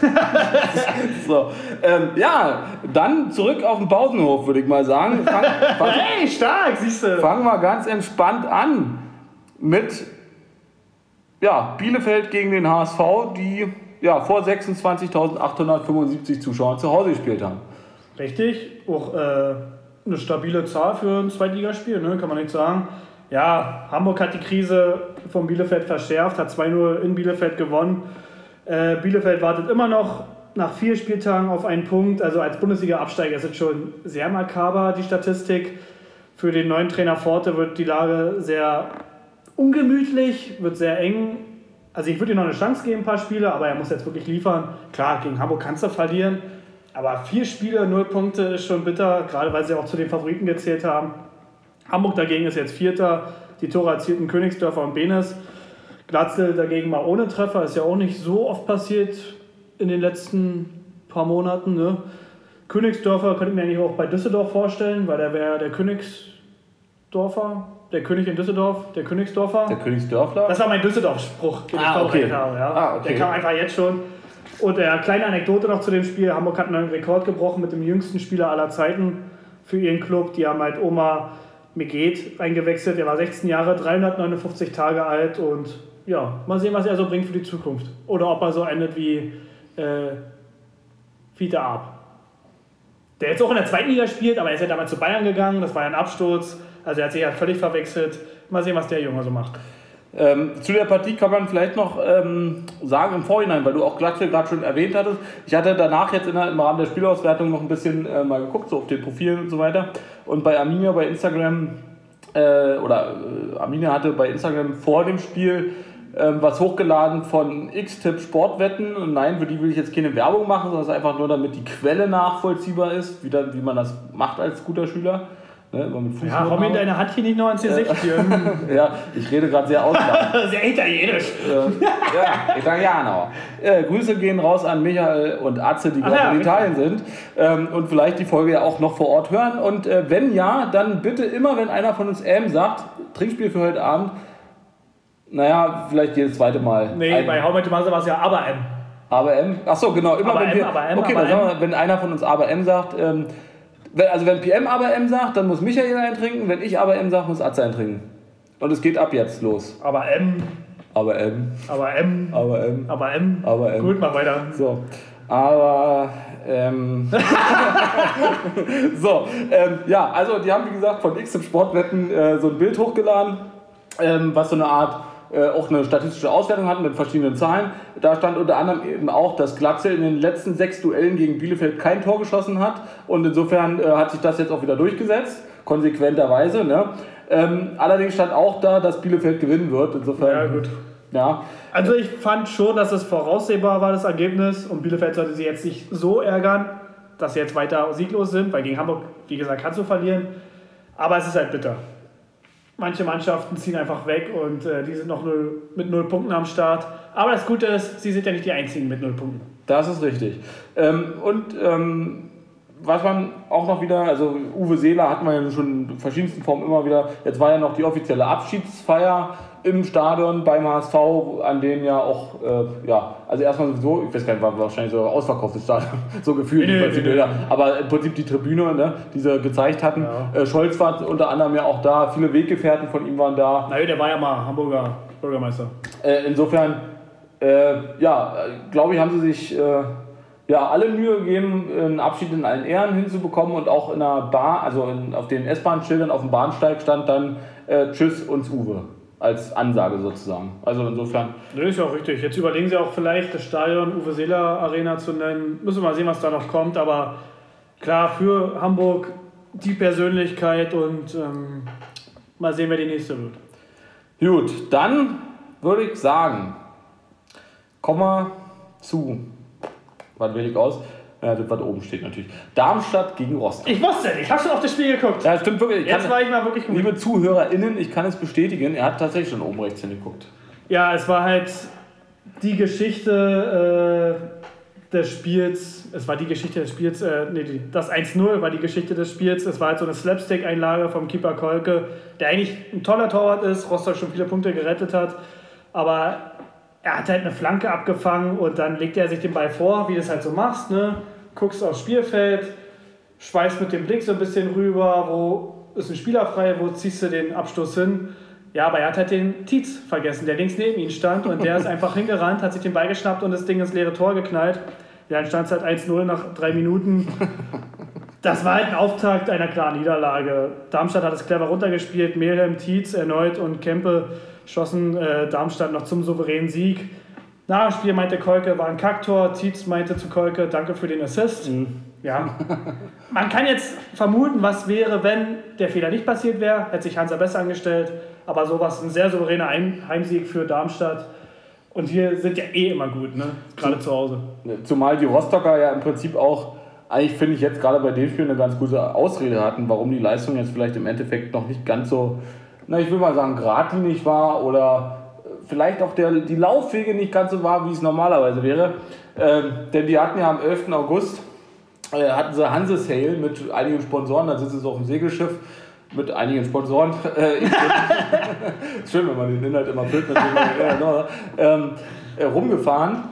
So, ähm, ja, dann zurück auf den Pausenhof, würde ich mal sagen. Fang, fang, Hey, stark, siehst du. fangen wir ganz entspannt an mit ja, Bielefeld gegen den HSV, die ja, vor 26.875 Zuschauern zu Hause gespielt haben. Richtig, auch äh, eine stabile Zahl für ein Zweitligaspiel, ne? kann man nicht sagen. Ja, Hamburg hat die Krise von Bielefeld verschärft, hat 2-0 in Bielefeld gewonnen. Äh, Bielefeld wartet immer noch nach vier Spieltagen auf einen Punkt. Also als Bundesliga-Absteiger ist es schon sehr makaber, die Statistik. Für den neuen Trainer Forte wird die Lage sehr ungemütlich, wird sehr eng. Also ich würde ihm noch eine Chance geben, ein paar Spiele, aber er muss jetzt wirklich liefern. Klar, gegen Hamburg kannst du verlieren, aber vier Spiele, null Punkte ist schon bitter, gerade weil sie auch zu den Favoriten gezählt haben. Hamburg dagegen ist jetzt Vierter, die Tore erzielten Königsdörfer und Benes. Glatzel dagegen mal ohne Treffer, ist ja auch nicht so oft passiert in den letzten paar Monaten. Ne? Königsdörfer könnte ich mir eigentlich auch bei Düsseldorf vorstellen, weil der wäre der Königsdorfer, der König in Düsseldorf, der Königsdorfer. Der Königsdörfler? Das war mein Düsseldorf-Spruch, den Ah, ich okay. habe. Ja. Ah, okay. Der kam einfach jetzt schon. Und äh, kleine Anekdote noch zu dem Spiel. Hamburg hat einen Rekord gebrochen mit dem jüngsten Spieler aller Zeiten für ihren Club. Die haben halt Oma Meget eingewechselt. Er war 16 Jahre, 359 Tage alt und ja, mal sehen, was er so bringt für die Zukunft. Oder ob er so endet wie äh, Fiete Arp. Der jetzt auch in der zweiten Liga spielt, aber er ist ja damals zu Bayern gegangen. Das war ja ein Absturz. Also er hat sich ja völlig verwechselt. Mal sehen, was der Junge so macht. Ähm, zu der Partie kann man vielleicht noch ähm, sagen im Vorhinein, weil du auch Glatzel gerade schon erwähnt hattest. Ich hatte danach jetzt in im Rahmen der Spielauswertung noch ein bisschen äh, mal geguckt, so auf den Profilen und so weiter. Und bei Arminia bei Instagram, äh, oder äh, Arminia hatte bei Instagram vor dem Spiel ähm, was hochgeladen von X-Tip Sportwetten. Und nein, für die will ich jetzt keine Werbung machen, sondern es ist einfach nur, damit die Quelle nachvollziehbar ist, wie, dann, wie man das macht als guter Schüler. Ne, Ja, mir Fußnoten. deine Hand hier nicht noch ins Gesicht. Jürgen. ja, ich rede gerade sehr ausladend. Sehr italienisch. Äh, ja, Italiano. Äh, Grüße gehen raus an Michael und Atze, die gerade ja, in Italien sind ähm, und vielleicht die Folge ja auch noch vor Ort hören. Und äh, wenn ja, dann bitte immer, wenn einer von uns M sagt, Trinkspiel für heute Abend, naja, vielleicht jedes zweite Mal. Nee, Ein- bei How Your Mother war es ja aber M. aber M. Achso, genau. Immer Aber wenn M, wir, aber M, okay, aber dann sagen M. wir, wenn einer von uns aber M sagt, ähm, wenn, also wenn PM aber M sagt, dann muss Michael eintrinken. Wenn ich aber M sage, muss Atze eintrinken. Und es geht ab jetzt los. Aber M, Aber M, aber M, aber M, aber M. aber M. Gut, mach weiter. So, aber ähm, so, ähm, ja, also die haben wie gesagt von X im Sportwetten äh, so ein Bild hochgeladen, ähm, was so eine Art äh, auch eine statistische Auswertung hat mit verschiedenen Zahlen. Da stand unter anderem eben auch, dass Glatzel in den letzten sechs Duellen gegen Bielefeld kein Tor geschossen hat und insofern äh, hat sich das jetzt auch wieder durchgesetzt, konsequenterweise. Ne? Ähm, allerdings stand auch da, dass Bielefeld gewinnen wird. Insofern, Ja, gut. Ja, Also ich fand schon, dass es voraussehbar war, das Ergebnis. Und Bielefeld sollte sich jetzt nicht so ärgern, dass sie jetzt weiter sieglos sind, weil gegen Hamburg, wie gesagt, kannst du verlieren. Aber es ist halt bitter. Manche Mannschaften ziehen einfach weg und äh, die sind noch null, mit null Punkten am Start. Aber das Gute ist, sie sind ja nicht die einzigen mit null Punkten. Das ist richtig. Ähm, und ähm, was man auch noch wieder, also Uwe Seeler hat man ja schon in verschiedensten Formen immer wieder, jetzt war ja noch die offizielle Abschiedsfeier im Stadion beim HSV, an dem ja auch, äh, ja, also erstmal sowieso, ich weiß gar nicht, war wahrscheinlich so ausverkauftes Stadion, so gefühlt, Nee, nee, nee, aber im Prinzip die Tribüne, ne, die sie gezeigt hatten. Ja. Äh, Scholz war unter anderem ja auch da, viele Weggefährten von ihm waren da. Na ja, der war ja mal Hamburger Bürgermeister. Äh, insofern, äh, ja, glaube ich, haben sie sich äh, ja, alle Mühe gegeben, einen Abschied in allen Ehren hinzubekommen und auch in der Bar, also in, auf den S-Bahn-Schildern auf dem Bahnsteig stand dann äh, Tschüss uns Uwe als Ansage sozusagen. Also insofern. Das ist ja auch richtig. Jetzt überlegen sie auch vielleicht, das Stadion Uwe Seeler Arena zu nennen. Müssen wir mal sehen, was da noch kommt. Aber klar, für Hamburg die Persönlichkeit und ähm, mal sehen, wer die nächste wird. Gut, dann würde ich sagen, kommen wir zu, was will ich aus? Ja, das, was oben steht natürlich. Darmstadt gegen Rostock. Ich wusste ich habe schon auf das Spiel geguckt. Ja, stimmt wirklich. Ich Jetzt kann, war ich mal wirklich gut. liebe ZuhörerInnen, ich kann es bestätigen, er hat tatsächlich schon oben rechts hingeguckt. Ja, es war halt die Geschichte äh, des Spiels. Es war die Geschichte des Spiels. Äh, nee, das 1-0 war die Geschichte des Spiels. Es war halt so eine Slapstick-Einlage vom Keeper Kolke, der eigentlich ein toller Torwart ist, Rostock schon viele Punkte gerettet hat. Aber er hat halt eine Flanke abgefangen und dann legt er sich den Ball vor, wie du es halt so machst. Ne? Guckst aufs Spielfeld, schweißt mit dem Blick so ein bisschen rüber, wo ist ein Spieler frei, wo ziehst du den Abstoß hin? Ja, aber er hat halt den Tietz vergessen, der links neben ihm stand und der ist einfach hingerannt, hat sich den Ball geschnappt und das Ding ins leere Tor geknallt. Ja, dann stand es halt 1-0 nach drei Minuten. Das war halt ein Auftakt einer klaren Niederlage. Darmstadt hat es clever runtergespielt, Mehlhem, Tietz erneut und Kempe schossen äh, Darmstadt noch zum souveränen Sieg. Nach dem Spiel meinte Kolke, war ein Kacktor. Tietz meinte zu Kolke, danke für den Assist. Ja. Man kann jetzt vermuten, was wäre, wenn der Fehler nicht passiert wäre. Hätte sich Hansa besser angestellt. Aber sowas, ein sehr souveräner Heimsieg für Darmstadt. Und wir sind ja eh immer gut, ne? gerade zu Hause. Zumal die Rostocker ja im Prinzip auch, eigentlich finde ich jetzt gerade bei dem Spiel eine ganz gute Ausrede hatten, warum die Leistung jetzt vielleicht im Endeffekt noch nicht ganz so, na ich will mal sagen, geradlinig war oder vielleicht auch der, die Laufwege nicht ganz so war, wie es normalerweise wäre. Ähm, denn die hatten ja am 11. August, äh, hatten sie Hanse Sale mit einigen Sponsoren, da sitzen sie auf dem Segelschiff mit einigen Sponsoren. Äh, Schön, wenn man den Inhalt immer füllt. mit dem- genau. ähm, äh, rumgefahren.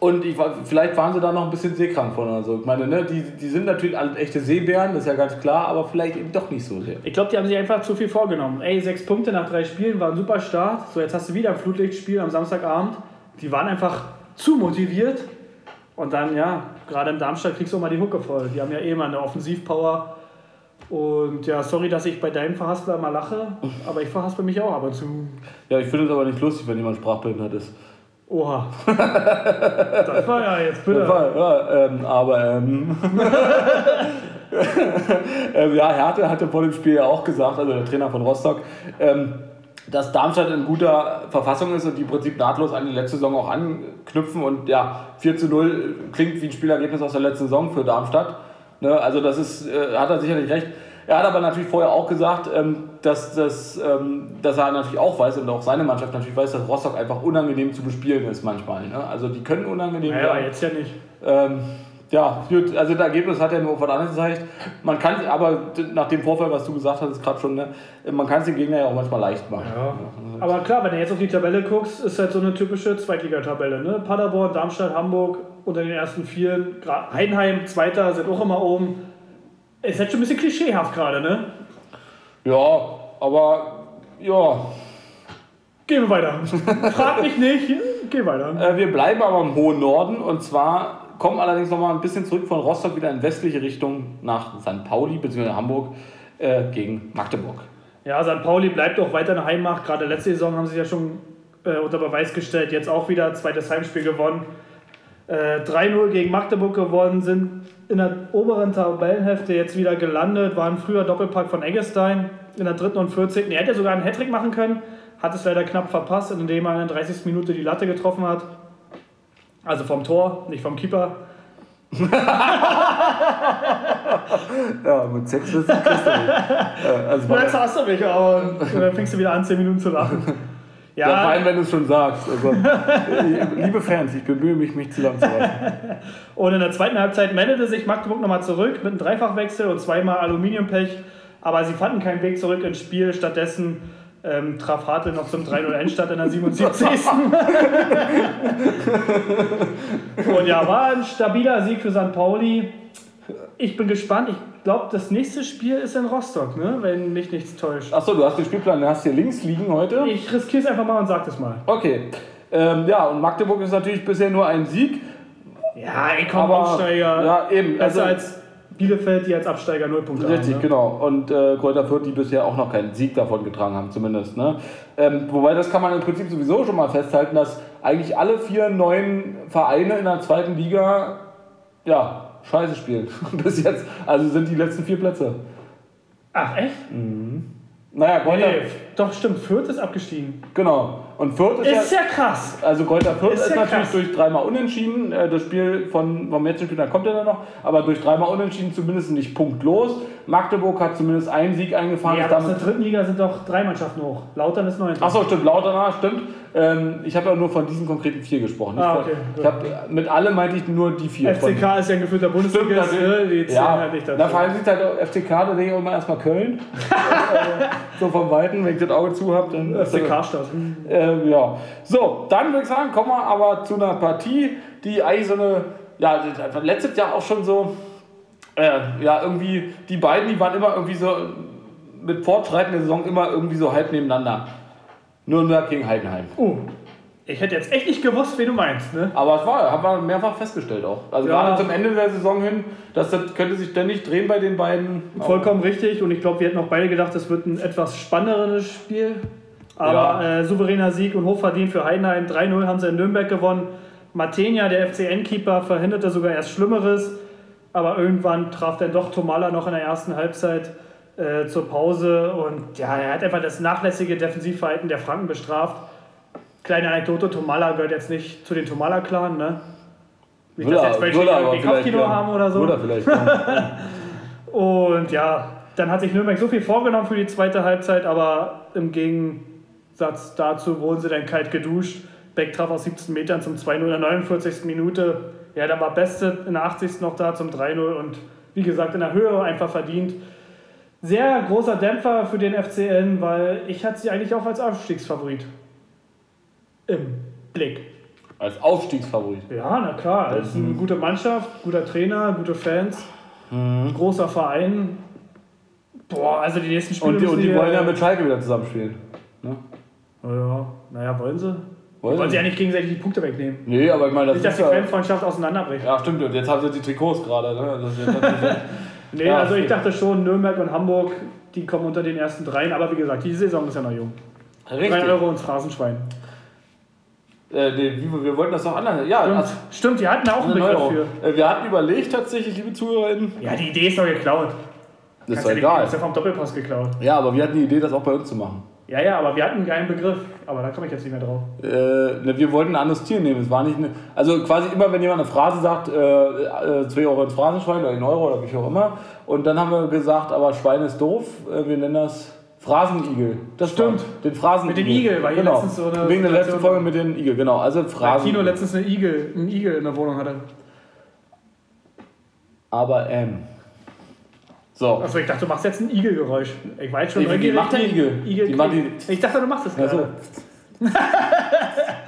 Und ich, vielleicht waren sie da noch ein bisschen seekrank von oder so. Ich meine, ne, die, die sind natürlich alle echte Seebären, das ist ja ganz klar, aber vielleicht eben doch nicht so sehr. Ich glaube, die haben sich einfach zu viel vorgenommen. Ey, sechs Punkte nach drei Spielen war ein super Start. So, jetzt hast du wieder ein Flutlichtspiel am Samstagabend. Die waren einfach zu motiviert. Und dann, ja, gerade in Darmstadt kriegst du auch mal die Hucke voll. Die haben ja eh mal eine Offensivpower. Und ja, sorry, dass ich bei deinem Verhaspler mal lache, aber ich verhaspel mich auch ab und zu. Ja, ich finde es aber nicht lustig, wenn jemand sprachbehindert ist. Oha. das war ja jetzt bitte. Ja, ähm, aber ähm, ähm, ja, Härte hatte vor dem Spiel ja auch gesagt, also der Trainer von Rostock, ähm, dass Darmstadt in guter Verfassung ist und die im Prinzip nahtlos an die letzte Saison auch anknüpfen. Und ja, 4 zu 0 klingt wie ein Spielergebnis aus der letzten Saison für Darmstadt. Ne, also das ist, äh, hat er sicherlich recht. Er hat aber natürlich vorher auch gesagt, ähm, dass, dass, ähm, dass er natürlich auch weiß und auch seine Mannschaft natürlich weiß, dass Rostock einfach unangenehm zu bespielen ist manchmal. Ne? Also die können unangenehm Naja, sein. jetzt ja nicht. Ähm, ja, gut, also das Ergebnis hat ja nur von anderen gezeigt. Man kann aber nach dem Vorfall, was du gesagt hast, gerade schon, ne, man kann es dem Gegner ja auch manchmal leicht machen. Ja. Aber klar, wenn du jetzt auf die Tabelle guckst, ist halt so eine typische Zweitligatabelle. Ne? Paderborn, Darmstadt, Hamburg unter den ersten vier. Heidenheim, Zweiter, sind auch immer oben. Ist halt schon ein bisschen klischeehaft gerade, ne? Ja, aber ja, Gehen wir weiter. Frag mich nicht, geh weiter. äh, wir bleiben aber im hohen Norden und zwar kommen allerdings noch mal ein bisschen zurück von Rostock wieder in westliche Richtung nach St. Pauli bzw. Hamburg äh, gegen Magdeburg. Ja, St. Pauli bleibt auch weiter eine Heimmacht. Gerade letzte Saison haben sie ja schon äh, unter Beweis gestellt. Jetzt auch wieder zweites Heimspiel gewonnen. Äh, 3-0 gegen Magdeburg gewonnen, sind in der oberen Tabellenhälfte jetzt wieder gelandet. War ein früher Doppelpack von Eggestein in der dritten und 14. Er hätte sogar einen Hattrick machen können, hat es leider knapp verpasst, indem er in der 30. Minute die Latte getroffen hat. Also vom Tor, nicht vom Keeper. Ja, mit Sex ist es äh, also Jetzt hast du mich, aber dann fängst du wieder an, 10 Minuten zu lachen. Ja, vor allem, wenn du es schon sagst. Also, liebe Fans, ich bemühe mich, mich zusammenzufassen. Und in der zweiten Halbzeit meldete sich Magdeburg nochmal zurück mit einem Dreifachwechsel und zweimal Aluminiumpech. Aber sie fanden keinen Weg zurück ins Spiel. Stattdessen ähm, traf Hartl noch zum 3-0 Endstand in der 77. und ja, war ein stabiler Sieg für St. Pauli. Ich bin gespannt. Ich glaube, das nächste Spiel ist in Rostock, ne? wenn mich nichts täuscht. Achso, du hast den Spielplan, den hast hier links liegen heute. Ich riskiere es einfach mal und sag das mal. Okay. Ähm, ja, und Magdeburg ist natürlich bisher nur ein Sieg. Ja, ey, komm, Aber- Aufsteiger. ja, eben, Besser also- als Bielefeld, die als Absteiger 0 Punkte Richtig, haben. Ne? genau. Und äh, Kräuter Fürth, die bisher auch noch keinen Sieg davon getragen haben, zumindest. Ne? Ähm, wobei, das kann man im Prinzip sowieso schon mal festhalten, dass eigentlich alle vier neuen Vereine in der zweiten Liga, ja, scheiße spielen. Bis jetzt. Also sind die letzten vier Plätze. Ach, echt? Naja, Kräuter, Nee, doch, stimmt. Fürth ist abgestiegen. genau. Und Fürth ist, Ist ja... ja krass. Also Kräuter Fürth Ist ist, ja natürlich krass. durch dreimal Unentschieden, äh, das Spiel von, vom letzten Spiel, da kommt er dann noch, aber durch dreimal Unentschieden zumindest nicht punktlos. Magdeburg hat zumindest einen Sieg eingefahren. Ja, ist aber damit der dritten Liga sind doch drei Mannschaften hoch. Lautern ist neun. Achso, stimmt, Lautern, stimmt. Ähm, ich habe ja nur von diesen konkreten vier gesprochen. Ah, okay, ich hab, mit alle meinte ich nur die vier. FCK ist ja ein gefühlter Stimmt, Bundesligist. ne? Die zählen Ja, halt nicht da dazu. fallen sich halt FCK, da denke ich auch immer erstmal Köln. Äh, so vom Weiten, wenn ich das Auge zu habe, dann. FCK-Stadt. Äh, ja. So, dann würde ich sagen, kommen wir aber zu einer Partie, die eigentlich so eine, ja, letztes Jahr auch schon so, äh, ja, irgendwie, die beiden, die waren immer irgendwie so mit fortschreitender Saison immer irgendwie so halb nebeneinander. Nürnberg gegen Heidenheim. Oh, ich hätte jetzt echt nicht gewusst, wen du meinst. Ne? Aber es war, haben wir mehrfach festgestellt auch. Also Ja. gerade zum Ende der Saison hin, dass das könnte sich ständig drehen bei den beiden. Vollkommen richtig und ich glaube, wir hätten auch beide gedacht, es wird ein etwas spannenderes Spiel. Aber äh, souveräner Sieg und hochverdient für Heidenheim. 3-0 haben sie in Nürnberg gewonnen. Martenia, der FCN-Keeper, verhinderte sogar erst Schlimmeres. Aber irgendwann traf dann doch Tomala noch in der ersten Halbzeit äh, zur Pause. Und ja, er hat einfach das nachlässige Defensivverhalten der Franken bestraft. Kleine Anekdote, Tomala gehört jetzt nicht zu den Tomala-Clan, ne? Nicht, dass jetzt welche irgendwie Kopfkino ja. haben oder so. Oder vielleicht. Ja. Und ja, dann hat sich Nürnberg so viel vorgenommen für die zweite Halbzeit, aber im Gegensatz dazu wurden sie dann kalt geduscht. Beck traf aus 17 Metern zum 2-0 in der 49. Minute. Ja, dann war Beste in der 80. noch da zum 3-0 und wie gesagt in der Höhe einfach verdient. Sehr großer Dämpfer für den FCN, weil ich hatte sie eigentlich auch als Aufstiegsfavorit im Blick. Als Aufstiegsfavorit. Ja, na klar. Es ist eine gute Mannschaft, guter Trainer, gute Fans, großer Verein. Boah, also die nächsten Spiele Und die, und die wollen ja mit Schalke wieder zusammenspielen. Ne? Ja, naja, wollen sie? Wollen Wollen sie? ja nicht gegenseitig die Punkte wegnehmen. Nee, aber ich meine, das Nicht, dass ist die ja. Fanfreundschaft auseinanderbricht. Ja, stimmt. Und jetzt haben sie die Trikots gerade. Ne? Nee, Ja, also ich dachte schon, Nürnberg und Hamburg, die kommen unter den ersten dreien. Aber wie gesagt, die Saison ist ja noch jung. Richtig. 3 Euro ins Phrasenschwein. Äh, nee, wir wollten das doch anders. Ja, Stimmt, also, Stimmt, die hatten auch einen eine Begriff Euro. für. Äh, Wir hatten überlegt tatsächlich, liebe ZuhörerInnen. Ja, die Idee ist doch geklaut. Das Kannst ist ja doch nicht- egal. Ist ja vom Doppelpass geklaut. Ja, aber wir hatten die Idee, das auch bei uns zu machen. Ja, ja, aber wir hatten einen geilen Begriff. Aber da komme ich jetzt nicht mehr drauf. Äh, ne, wir wollten ein anderes Tier nehmen. Es war nicht eine, also quasi immer, wenn jemand eine Phrase sagt, 2 Euro ins Phrasenschwein oder 1 Euro oder wie auch immer. Und dann haben wir gesagt, aber Schwein ist doof. Äh, wir nennen das Phrasenigel. Das Stimmt. Den Phrasenigel. Mit den Igel, weil genau. letztens so eine Wegen der letzten Folge mit den Igel, genau. Also Weil Phrasen. Kino letztens eine Igel, einen Igel in der Wohnung hatte. aber ähm. So. Achso, ich dachte, du machst jetzt ein Igelgeräusch. Ich jetzt schon wie- wie macht der Igel? Igel Die macht ich dachte, du machst so. gerade.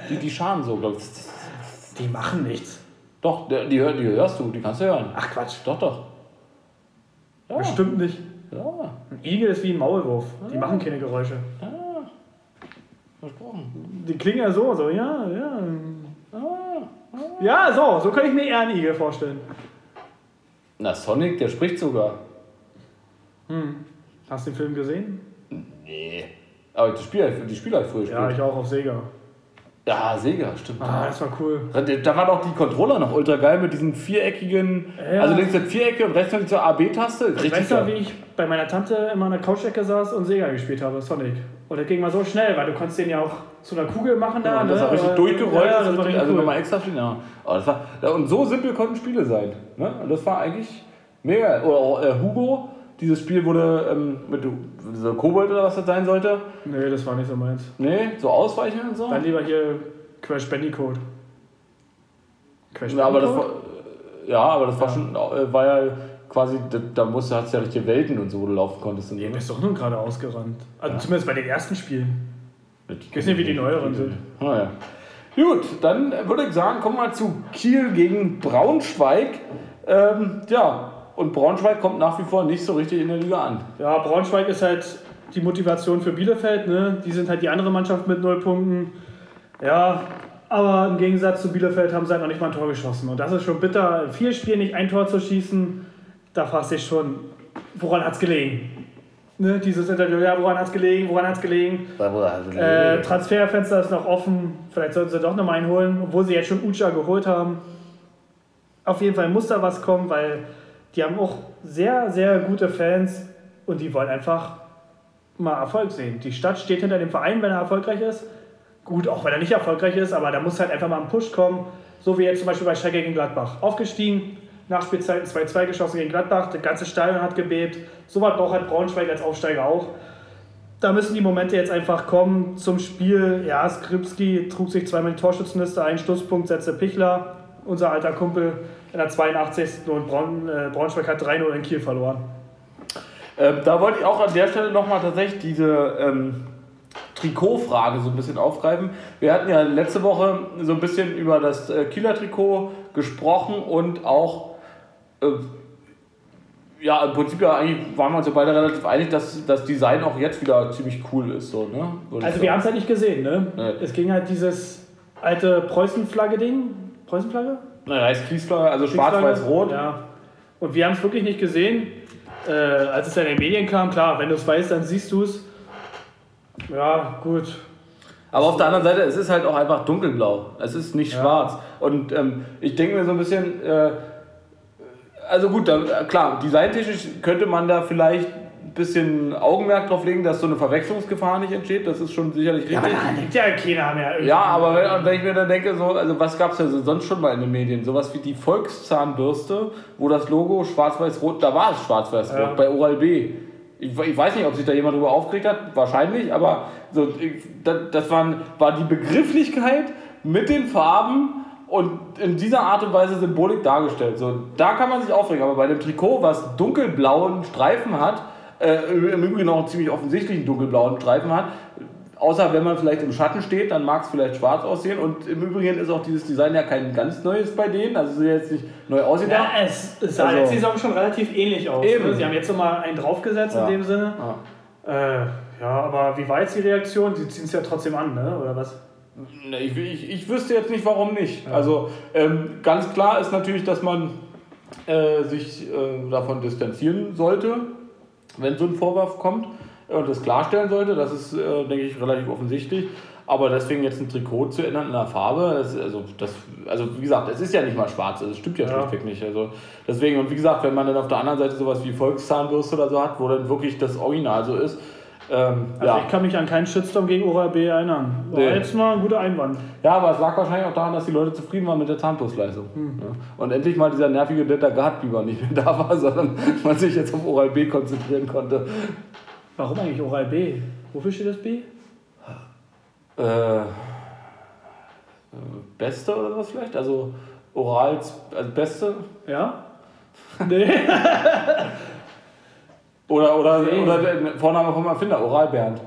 die, die scharen so, glaube ich. Die machen nichts. Doch, die, die hörst du, die kannst du hören. Ach Quatsch. Doch, doch. Ja. Bestimmt nicht. Ja, Ein Igel ist wie ein Maulwurf. Die machen keine Geräusche. versprochen. Die klingen ja so, so, ja, ja. Ja, so, so kann ich mir eher einen Igel vorstellen. Na, Sonic, der spricht sogar. Hast du den Film gesehen? Nee. Aber die Spieler, die Spieler hat früher Ja, gespielt. ich auch auf Sega. Ja, Sega, stimmt. Ah, das war cool. Da, waren auch die Controller noch ultra geil mit diesen viereckigen, Ja. also links der Vierecke und rechts noch diese AB-Taste. Ich weiß noch, wie ich bei meiner Tante immer an der Couchecke saß und Sega gespielt habe, Sonic. Und das ging mal so schnell, weil du konntest den ja auch zu einer Kugel machen da. Ja, und das ne? war richtig Aber- durchgerollt, Ja, das das war richtig, also cool. nochmal extra spielen. Ja. Aber das war, und so simpel konnten Spiele sein. Ne? Und das war eigentlich mega. Oder auch äh, Hugo, dieses Spiel wurde ähm, mit dieser Kobold oder was das sein sollte. Nee, das war nicht so meins. Nee, so ausweichen und so. Dann lieber hier Crash Bandicoot. Crash Ja, aber das ja, aber das war schon, äh, war ja quasi, da, da musst du, hast du ja richtige Welten und so, wo du laufen konntest. Und so, Ihr ne? bist doch nur gerade ausgerannt. Also Ja. zumindest bei den ersten Spielen. Ich weiß nicht, wie die neueren sind. Ah, ja. Gut, dann würde ich sagen, kommen wir zu Kiel gegen Braunschweig. Ähm, ja, und Braunschweig kommt nach wie vor nicht so richtig in der Liga an. Ja, Braunschweig ist halt die Motivation für Bielefeld. Ne? Die sind halt die andere Mannschaft mit null Punkten. Ja, Aber im Gegensatz zu Bielefeld haben sie halt noch nicht mal ein Tor geschossen. Und das ist schon bitter. In vier Spielen nicht ein Tor zu schießen, da fragst du dich schon, woran hat es gelegen? Ne, dieses Interview, ja, woran hat es gelegen, woran hat es gelegen? Äh, Transferfenster ist noch offen, vielleicht sollten sie doch noch mal einen holen, obwohl sie jetzt schon Ucha geholt haben. Auf jeden Fall muss da was kommen, weil die haben auch sehr, sehr gute Fans und die wollen einfach mal Erfolg sehen. Die Stadt steht hinter dem Verein, wenn er erfolgreich ist. Gut, auch wenn er nicht erfolgreich ist, aber da muss halt einfach mal ein Push kommen. So wie jetzt zum Beispiel bei Schalke gegen Gladbach. Aufgestiegen, Nachspielzeiten 2-2 geschossen gegen Gladbach, der ganze Stadion hat gebebt. So was braucht halt Braunschweig als Aufsteiger auch. Da müssen die Momente jetzt einfach kommen zum Spiel. Ja, Skripski trug sich zweimal die Torschützenliste ein, Schlusspunkt setzte Pichler, unser alter Kumpel, in der 82. und Braun, äh, Braunschweig hat 3-0 in Kiel verloren. Ähm, da wollte ich auch an der Stelle nochmal tatsächlich diese ähm, Trikotfrage so ein bisschen aufgreifen. Wir hatten ja letzte Woche so ein bisschen über das äh, Kieler Trikot gesprochen und auch äh, ja, im Prinzip ja eigentlich waren wir uns ja beide relativ einig, dass das Design auch jetzt wieder ziemlich cool ist. So, ne? Also wir haben es halt nicht gesehen, ne? Nee. Es ging halt dieses alte Preußenflagge-Ding. Preußenflagge? Naja, heißt Kiesflagge, also schwarz-weiß-rot. Ja. Und wir haben es wirklich nicht gesehen. Äh, als es dann in den Medien kam, klar, wenn du es weißt, dann siehst du es. Ja, gut. Aber auf der anderen Seite, es ist halt auch einfach dunkelblau. Es ist nicht ja. schwarz. Und ähm, ich denke mir so ein bisschen, äh, also gut, da, klar, designtechnisch könnte man da vielleicht bisschen Augenmerk drauf legen, dass so eine Verwechslungsgefahr nicht entsteht. Das ist schon sicherlich richtig. Ja, aber da denkt ja keiner mehr. Ja, aber wenn, wenn, ich mir dann denke, so, also was gab es ja sonst schon mal in den Medien? Sowas wie die Volkszahnbürste, wo das Logo schwarz-weiß-rot, da war es schwarz-weiß-rot, ja. bei Oral B. Ich, ich, weiß nicht, ob sich da jemand drüber aufgeregt hat, wahrscheinlich, aber so, das, das waren, war die Begrifflichkeit mit den Farben und in dieser Art und Weise Symbolik dargestellt. So, da kann man sich aufregen, aber bei dem Trikot, was dunkelblauen Streifen hat, äh, im Übrigen auch einen ziemlich offensichtlichen dunkelblauen Streifen hat, außer wenn man vielleicht im Schatten steht, dann mag es vielleicht schwarz aussehen. Und im Übrigen ist auch dieses Design ja kein ganz neues bei denen. Also es ist jetzt nicht neu aussieht. Ja, es sah also, letzte Saison schon relativ ähnlich aus. Eben. Ne? Sie haben jetzt nochmal einen draufgesetzt ja. in dem Sinne. Ja. Äh, ja, aber wie war jetzt die Reaktion? Sie ziehen es ja trotzdem an, ne? oder was? Ich, ich, ich wüsste jetzt nicht, warum nicht. Ja. Also ähm, ganz klar ist natürlich, dass man äh, sich äh, davon distanzieren sollte, wenn so ein Vorwurf kommt und das klarstellen sollte. Das ist, äh, denke ich, relativ offensichtlich. Aber deswegen jetzt ein Trikot zu ändern in der Farbe, das, also, das, also wie gesagt, es ist ja nicht mal schwarz, das stimmt ja, ja. schlichtweg nicht. Also deswegen, und wie gesagt, wenn man dann auf der anderen Seite sowas wie Volkszahnbürste oder so hat, wo dann wirklich das Original so ist, ähm, also ja. ich kann mich an keinen Shitstorm gegen Oral B erinnern. War nee. jetzt mal ein guter Einwand. Ja, aber es lag wahrscheinlich auch daran, dass die Leute zufrieden waren mit der Zahnpustleistung. Hm. Ja. Und endlich mal dieser nervige Detter Gartbiber nicht mehr da war, sondern man sich jetzt auf Oral B konzentrieren konnte. Warum eigentlich Oral B? Wofür steht das B? Äh, Beste oder was vielleicht? Also Oral, also Beste? Ja? Nee. Oder, oder, oder der Vorname vom Erfinder, Oral Bernd.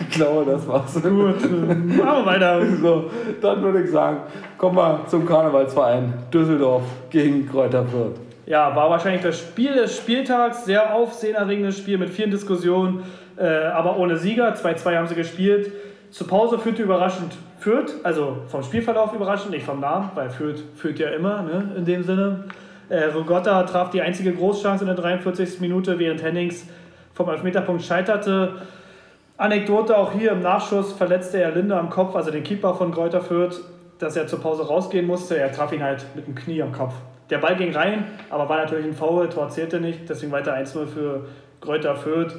ich glaube, das war's. Gut, machen wir weiter. So, dann würde ich sagen, kommen wir zum Karnevalsverein Düsseldorf gegen Kräuter Fürth. Ja, war wahrscheinlich das Spiel des Spieltags, sehr aufsehenerregendes Spiel mit vielen Diskussionen, äh, aber ohne Sieger. 2-2 haben sie gespielt. Zur Pause führte überraschend Fürth, also vom Spielverlauf überraschend, nicht vom Namen, weil Fürth führt ja immer, ne, in dem Sinne. Äh, Rogotta traf die einzige Großchance in der 43. Minute, während Hennings vom Elfmeterpunkt scheiterte. Anekdote auch hier im Nachschuss verletzte er Linde am Kopf, also den Keeper von Kräuter Fürth, dass er zur Pause rausgehen musste. Er traf ihn halt mit dem Knie am Kopf. Der Ball ging rein, aber war natürlich ein Foul, Tor zählte nicht, deswegen weiter 1-0 für Kräuter Fürth.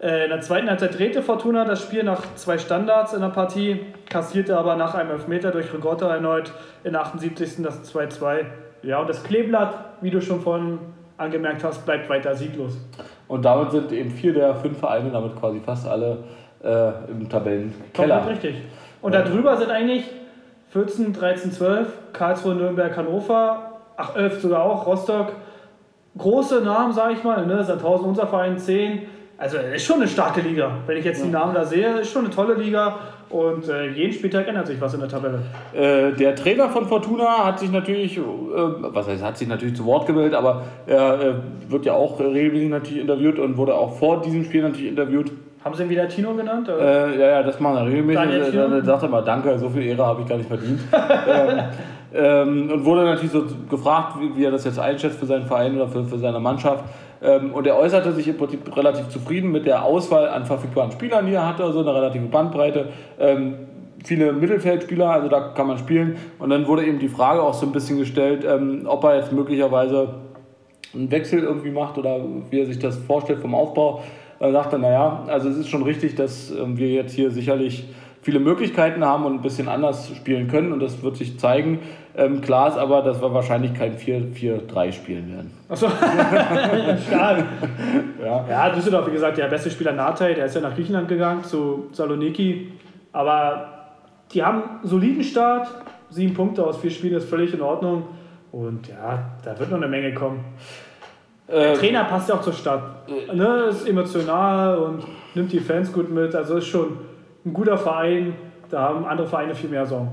Äh, in der zweiten Halbzeit drehte Fortuna das Spiel nach zwei Standards in der Partie, kassierte aber nach einem Elfmeter durch Rigotta erneut in der 78. das 2-2. Ja, und das Kleeblatt, wie du schon vorhin angemerkt hast, bleibt weiter sieglos. Und damit sind eben vier der fünf Vereine, damit quasi fast alle äh, im Tabellenkeller. Komplett richtig. Und ja. darüber sind eigentlich 14, 13, 12, Karlsruhe, Nürnberg, Hannover, ach 11 sogar auch, Rostock. Große Namen, sage ich mal, ne? Sandhausen, unser Verein 10, Also es ist schon eine starke Liga. Wenn ich jetzt die Namen da sehe, ist schon eine tolle Liga. Und äh, jeden Spieltag ändert sich was in der Tabelle. Äh, der Trainer von Fortuna hat sich natürlich, äh, was heißt, hat sich natürlich zu Wort gemeldet, aber er äh, wird ja auch regelmäßig natürlich interviewt und wurde auch vor diesem Spiel natürlich interviewt. Haben sie ihn wieder Tino genannt? Äh, ja, ja, das machen wir regelmäßig. Tino? dann sagt er mal, danke, so viel Ehre habe ich gar nicht verdient. ähm, ähm, und wurde natürlich so gefragt, wie, wie er das jetzt einschätzt für seinen Verein oder für, für seine Mannschaft. Ähm, und er äußerte sich im Prinzip relativ zufrieden mit der Auswahl an verfügbaren Spielern, die er hatte, also eine relative Bandbreite. Ähm, viele Mittelfeldspieler, also da kann man spielen. Und dann wurde eben die Frage auch so ein bisschen gestellt, ähm, ob er jetzt möglicherweise einen Wechsel irgendwie macht oder wie er sich das vorstellt vom Aufbau. Er, naja, also es ist schon richtig, dass wir jetzt hier sicherlich viele Möglichkeiten haben und ein bisschen anders spielen können und das wird sich zeigen. Ähm, klar ist aber, dass wir wahrscheinlich kein 4-4-3 spielen werden. Achso. Ja. Ja, Düsseldorf, wie gesagt, der beste Spieler Natay, der ist ja nach Griechenland gegangen, zu Saloniki. Aber die haben einen soliden Start. Sieben Punkte aus vier Spielen ist völlig in Ordnung. Und ja, da wird noch eine Menge kommen. Der Äh, Trainer passt ja auch zur Stadt. Ne, ist emotional und nimmt die Fans gut mit. Also ist schon ein guter Verein. Da haben andere Vereine viel mehr Sorgen.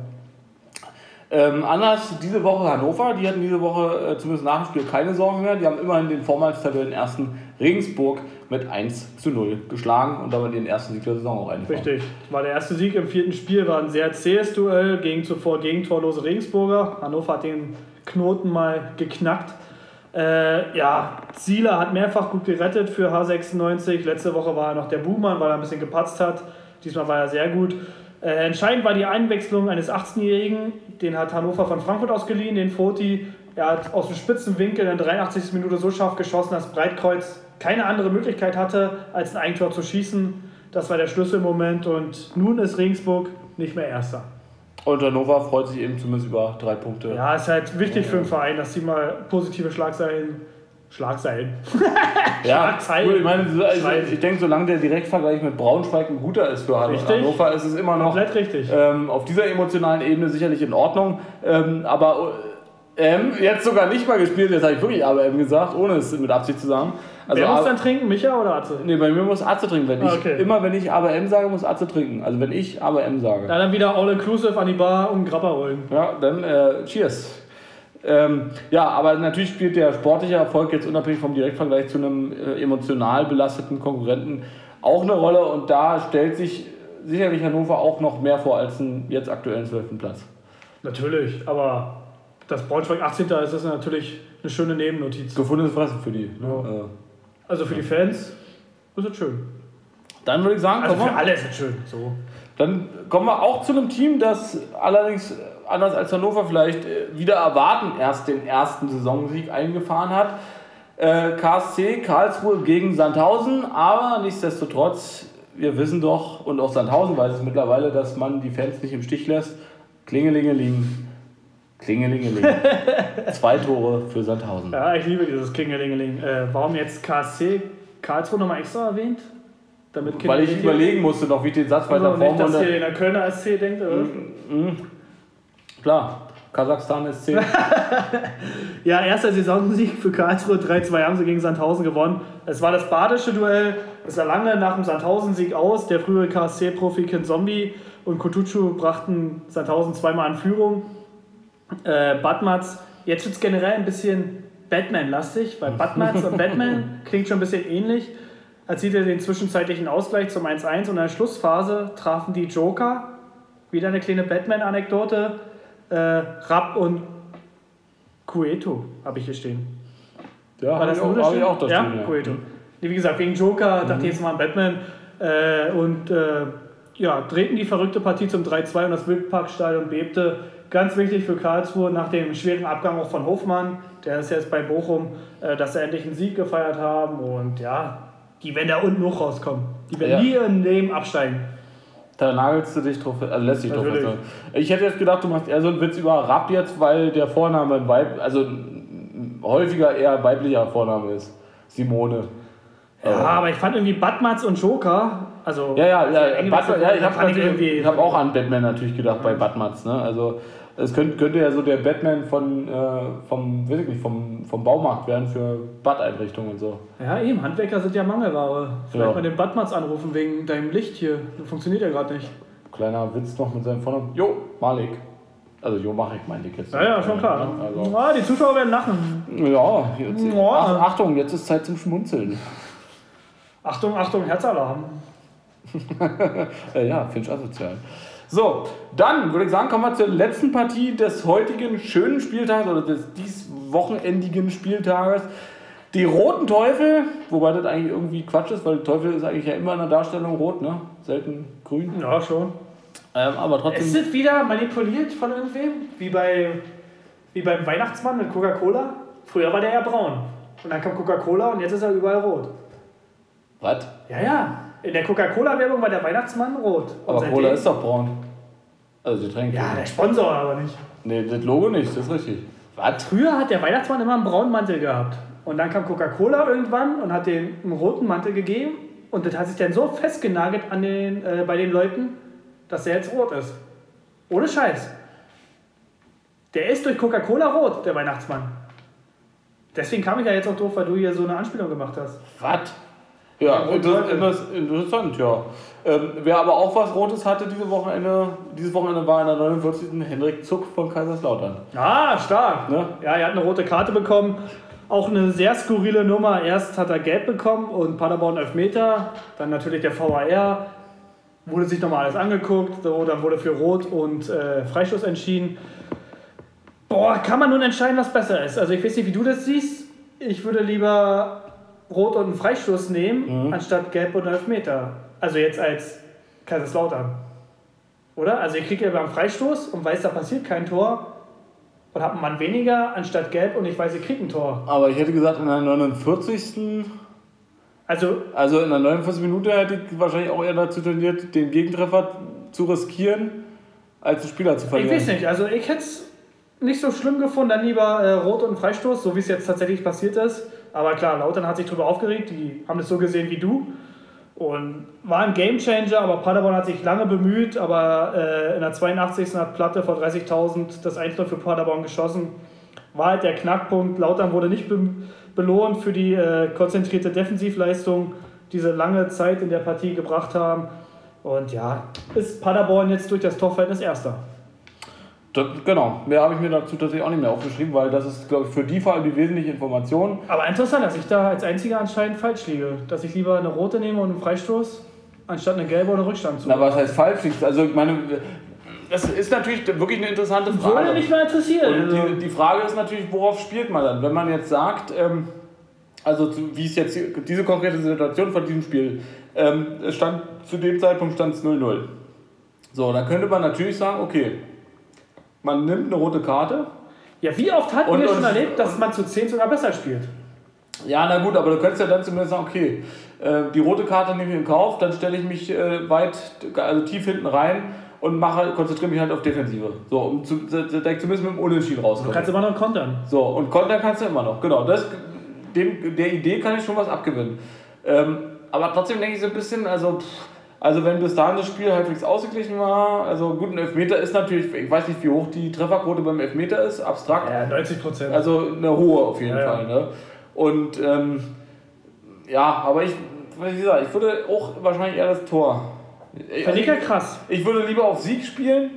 Ähm, anders diese Woche Hannover, die hatten diese Woche äh, zumindest nach dem Spiel keine Sorgen mehr. Die haben immerhin den vormals Tabellen ersten Regensburg mit 1 zu 0 geschlagen und damit ihren ersten Sieg der Saison auch eingefahren. Richtig. War der erste Sieg im vierten Spiel, war ein sehr zähes Duell gegen zuvor gegentorlose Regensburger. Hannover hat den Knoten mal geknackt. Äh, ja, Zieler hat mehrfach gut gerettet für H96. Letzte Woche war er noch der Buhmann, weil er ein bisschen gepatzt hat. Diesmal war er sehr gut. Äh, entscheidend war die Einwechslung eines 18-Jährigen. Den hat Hannover von Frankfurt ausgeliehen, den Foti. Er hat aus dem spitzen Winkel in der 83. Minute so scharf geschossen, dass Breitkreuz keine andere Möglichkeit hatte, als ein Eigentor zu schießen. Das war der Schlüsselmoment und nun ist Regensburg nicht mehr Erster. Und Hannover freut sich eben zumindest über drei Punkte. Ja, ist halt wichtig für einen Verein, dass sie mal positive Schlagzeilen. Schlagzeilen. Ja, Schlagzeilen. gut, ich, meine, so- also ich denke, solange der Direktvergleich mit Braunschweig ein guter ist für Richtig. Hannover, ist es immer noch ähm, auf dieser emotionalen Ebene sicherlich in Ordnung. Ähm, aber ähm, jetzt sogar nicht mal gespielt, jetzt habe ich wirklich ABM gesagt, ohne es mit Absicht zu sagen. Also, Wer muss dann trinken? Micha oder Atze? nee, bei mir muss Atze trinken. Wenn ich, Ah, okay. Immer wenn ich ABM sage, muss Atze trinken. Also wenn ich ABM sage. Da dann wieder All-Inclusive an die Bar und Grappa holen. Ja, dann äh, Cheers. Ähm, ja, aber natürlich spielt der sportliche Erfolg jetzt unabhängig vom Direktvergleich zu einem äh, emotional belasteten Konkurrenten auch eine Rolle und da stellt sich sicherlich Hannover auch noch mehr vor als einen jetzt aktuellen 12. Platz. Natürlich, aber dass Braunschweig 18. ist, ist natürlich eine schöne Nebennotiz. Gefundenes Fressen für die. Ne? Äh, Also für die Fans ist es schön. dann würde ich sagen, Also für alle ist es schön. So. dann kommen wir auch zu einem Team, das allerdings anders als Hannover vielleicht äh, wieder erwarten erst den ersten Saisonsieg eingefahren hat. Äh, KSC Karlsruhe gegen Sandhausen, aber nichtsdestotrotz, wir wissen doch, und auch Sandhausen weiß es mittlerweile, dass man die Fans nicht im Stich lässt. Klingelingeling, Klingelingeling. Zwei Tore für Sandhausen. Ja, ich liebe dieses Klingelingeling. Äh, warum jetzt KSC Karlsruhe nochmal extra erwähnt? Damit Weil ich überlegen musste noch, wie ich den Satz weiter also nicht, dass ihr in der Kölner SC denkt, oder? Mhm. Klar, Kasachstan ist 10. Ja, erster Saisonsieg für Karlsruhe, 3-2 haben sie gegen Sandhausen gewonnen. Es war das badische Duell, es sah lange nach dem Sandhausen-Sieg aus. Der frühere KSC-Profi Ken Zombie und Kutucu brachten Sandhausen zweimal in Führung. Äh, Batmatz, jetzt wird es generell ein bisschen Batman-lastig, weil Batmatz und Batman klingt schon ein bisschen ähnlich. Erzielte den zwischenzeitlichen Ausgleich zum 1-1 und in der Schlussphase trafen die Joker. Wieder eine kleine Batman-Anekdote. Äh, Rapp und Cueto habe ich hier stehen. Ja, habe das ich, auch- hab ich auch da ja, stehen. Ja. Cueto. Nee, wie gesagt, wegen Joker dachte ich jetzt mal an Batman. Äh, und äh, ja, drehten die verrückte Partie zum 3-2 und das Wildparkstadion bebte. Ganz wichtig für Karlsruhe nach dem schweren Abgang auch von Hofmann, der ist jetzt bei Bochum, äh, dass sie endlich einen Sieg gefeiert haben. Und ja, die werden da unten hoch rauskommen. Die werden Ja. nie im Leben absteigen. Da nagelst du dich drauf, also lässt dich drauf. Ich hätte jetzt gedacht, du machst eher so einen Witz über Rapp jetzt, weil der Vorname ein Weib, also häufiger eher weiblicher Vorname ist. Simone. Ja, aber ich fand irgendwie Batmatz und Joker Also, Ja, ja, ja, Batman, ja ich habe hab auch an Batman natürlich gedacht bei Batmans. Ne? Also es könnte, könnte ja so der Batman von, äh, vom, weiß ich nicht, vom, vom Baumarkt werden für Bad-Einrichtungen und so. Ja, eben, Handwerker sind ja Mangelware. Vielleicht Ja. mal den Badmatz anrufen wegen deinem Licht hier. Das funktioniert ja gerade nicht. Kleiner Witz noch mit seinem Vornamen. Jo, Malik. Also Jo Malik meinte ich jetzt. Ja, ja, schon klar. Also, Ja, die Zuschauer werden lachen. ja, jetzt, Ja. Ach, Achtung, jetzt ist Zeit zum Schmunzeln. Achtung, Achtung, Herzalarm. Ja, finde ich asozial. So, dann würde ich sagen, kommen wir zur letzten Partie des heutigen schönen Spieltages oder des dies wochenendigen Spieltages. Die roten Teufel, wobei das eigentlich irgendwie Quatsch ist, weil Teufel ist eigentlich ja immer in der Darstellung rot, ne? Selten grün. Ja, schon. Ähm, aber trotzdem. Ist es wieder manipuliert von irgendwem? Wie, bei, wie beim Weihnachtsmann mit Coca-Cola? Früher war der ja braun. Und dann kam Coca-Cola und jetzt ist er überall rot. Was? Ja, ja. In der Coca-Cola-Werbung war der Weihnachtsmann rot. Und Aber Cola ist doch braun. Also Getränk. Ja, der Sponsor aber nicht. Nee, das Logo nicht, das ist richtig. Was? Früher hat der Weihnachtsmann immer einen braunen Mantel gehabt. Und dann kam Coca-Cola irgendwann und hat den einen roten Mantel gegeben. Und das hat sich dann so festgenagelt an den, äh, bei den Leuten, dass er jetzt rot ist. Ohne Scheiß. Der ist durch Coca-Cola rot, der Weihnachtsmann. Deswegen kam ich ja jetzt auch drauf, weil du hier so eine Anspielung gemacht hast. Was? Ja, interessant, ja. Ähm, wer aber auch was Rotes hatte diese Wochenende, dieses Wochenende war in der 49. Henrik Zuck von Kaiserslautern. Ah, stark. Ne? Ja, er hat eine rote Karte bekommen. Auch eine sehr skurrile Nummer. Erst hat er gelb bekommen und Paderborn Elfmeter. Dann natürlich der VAR. Wurde sich nochmal alles angeguckt. So, dann wurde für Rot und äh, Freistoß entschieden. Boah, kann man nun entscheiden, was besser ist. Also ich weiß nicht, wie du das siehst. Ich würde lieber Rot und einen Freistoß nehmen, anstatt Gelb und Elfmeter. Also jetzt als Kaiserslautern. Oder? Also ich kriege ja beim Freistoß und weiß, da passiert kein Tor und habe einen Mann weniger anstatt Gelb und ich weiß, ich kriege ein Tor. Aber ich hätte gesagt, in der 49. Also Also in der 49. Minute hätte ich wahrscheinlich auch eher dazu tendiert, den Gegentreffer zu riskieren, als den Spieler zu ich verlieren. weiß nicht, also ich hätte es nicht so schlimm gefunden, dann lieber äh, Rot und Freistoß, so wie es jetzt tatsächlich passiert ist. Aber klar, Lautern hat sich darüber aufgeregt, die haben das so gesehen wie du. Und war ein Gamechanger, aber Paderborn hat sich lange bemüht, aber äh, in der 82. hat Platte vor 30.000 das 1 für Paderborn geschossen. War halt der Knackpunkt. Lautern wurde nicht be belohnt für die äh, konzentrierte Defensivleistung, die sie lange Zeit in der Partie gebracht haben. Und ja, ist Paderborn jetzt durch das Torverhältnis Erster. Das, genau, mehr habe ich mir dazu tatsächlich auch nicht mehr aufgeschrieben, weil das ist, glaube ich, für die vor allem die wesentliche Information. Aber interessant, dass ich da als einziger anscheinend falsch liege. Dass ich lieber eine rote nehme und einen Freistoß, anstatt eine gelbe oder Rückstand zu. Na, was heißt falsch? Also, ich meine, das ist natürlich wirklich eine interessante Frage. Würde mich mal interessieren. Und die, die Frage ist natürlich, worauf spielt man dann? Wenn man jetzt sagt, ähm, also zu, wie es jetzt diese konkrete Situation von diesem Spiel, ähm, es stand zu dem Zeitpunkt stand es 0-0. So, dann könnte man natürlich sagen, okay, man nimmt eine rote Karte. ja, wie oft hatten Und- wir schon und- erlebt, dass man zu 10 sogar besser spielt? Ja, na gut, aber du könntest ja dann zumindest sagen, okay, äh, die rote Karte nehme ich in Kauf, dann stelle ich mich äh, weit, also tief hinten rein und mache, konzentriere mich halt auf Defensive. So, um zu, zumindest mit dem Unentschieden Du rauskomme. kannst immer noch kontern. So, und kontern kannst du immer noch. Genau, das, dem, der Idee kann ich schon was abgewinnen. Ähm, aber trotzdem denke ich so ein bisschen, also, pff, also wenn bis dahin das Spiel halbwegs ausgeglichen war, also gut, ein Elfmeter ist natürlich, ich weiß nicht, wie hoch die Trefferquote beim Elfmeter ist, abstrakt. Ja, 90 Prozent. Also eine hohe auf jeden Ja, ja. Fall. Ne? Und ähm, ja, aber ich, wie gesagt, ich würde auch wahrscheinlich eher das Tor. Finde ich ja krass. ich würde lieber auf Sieg spielen,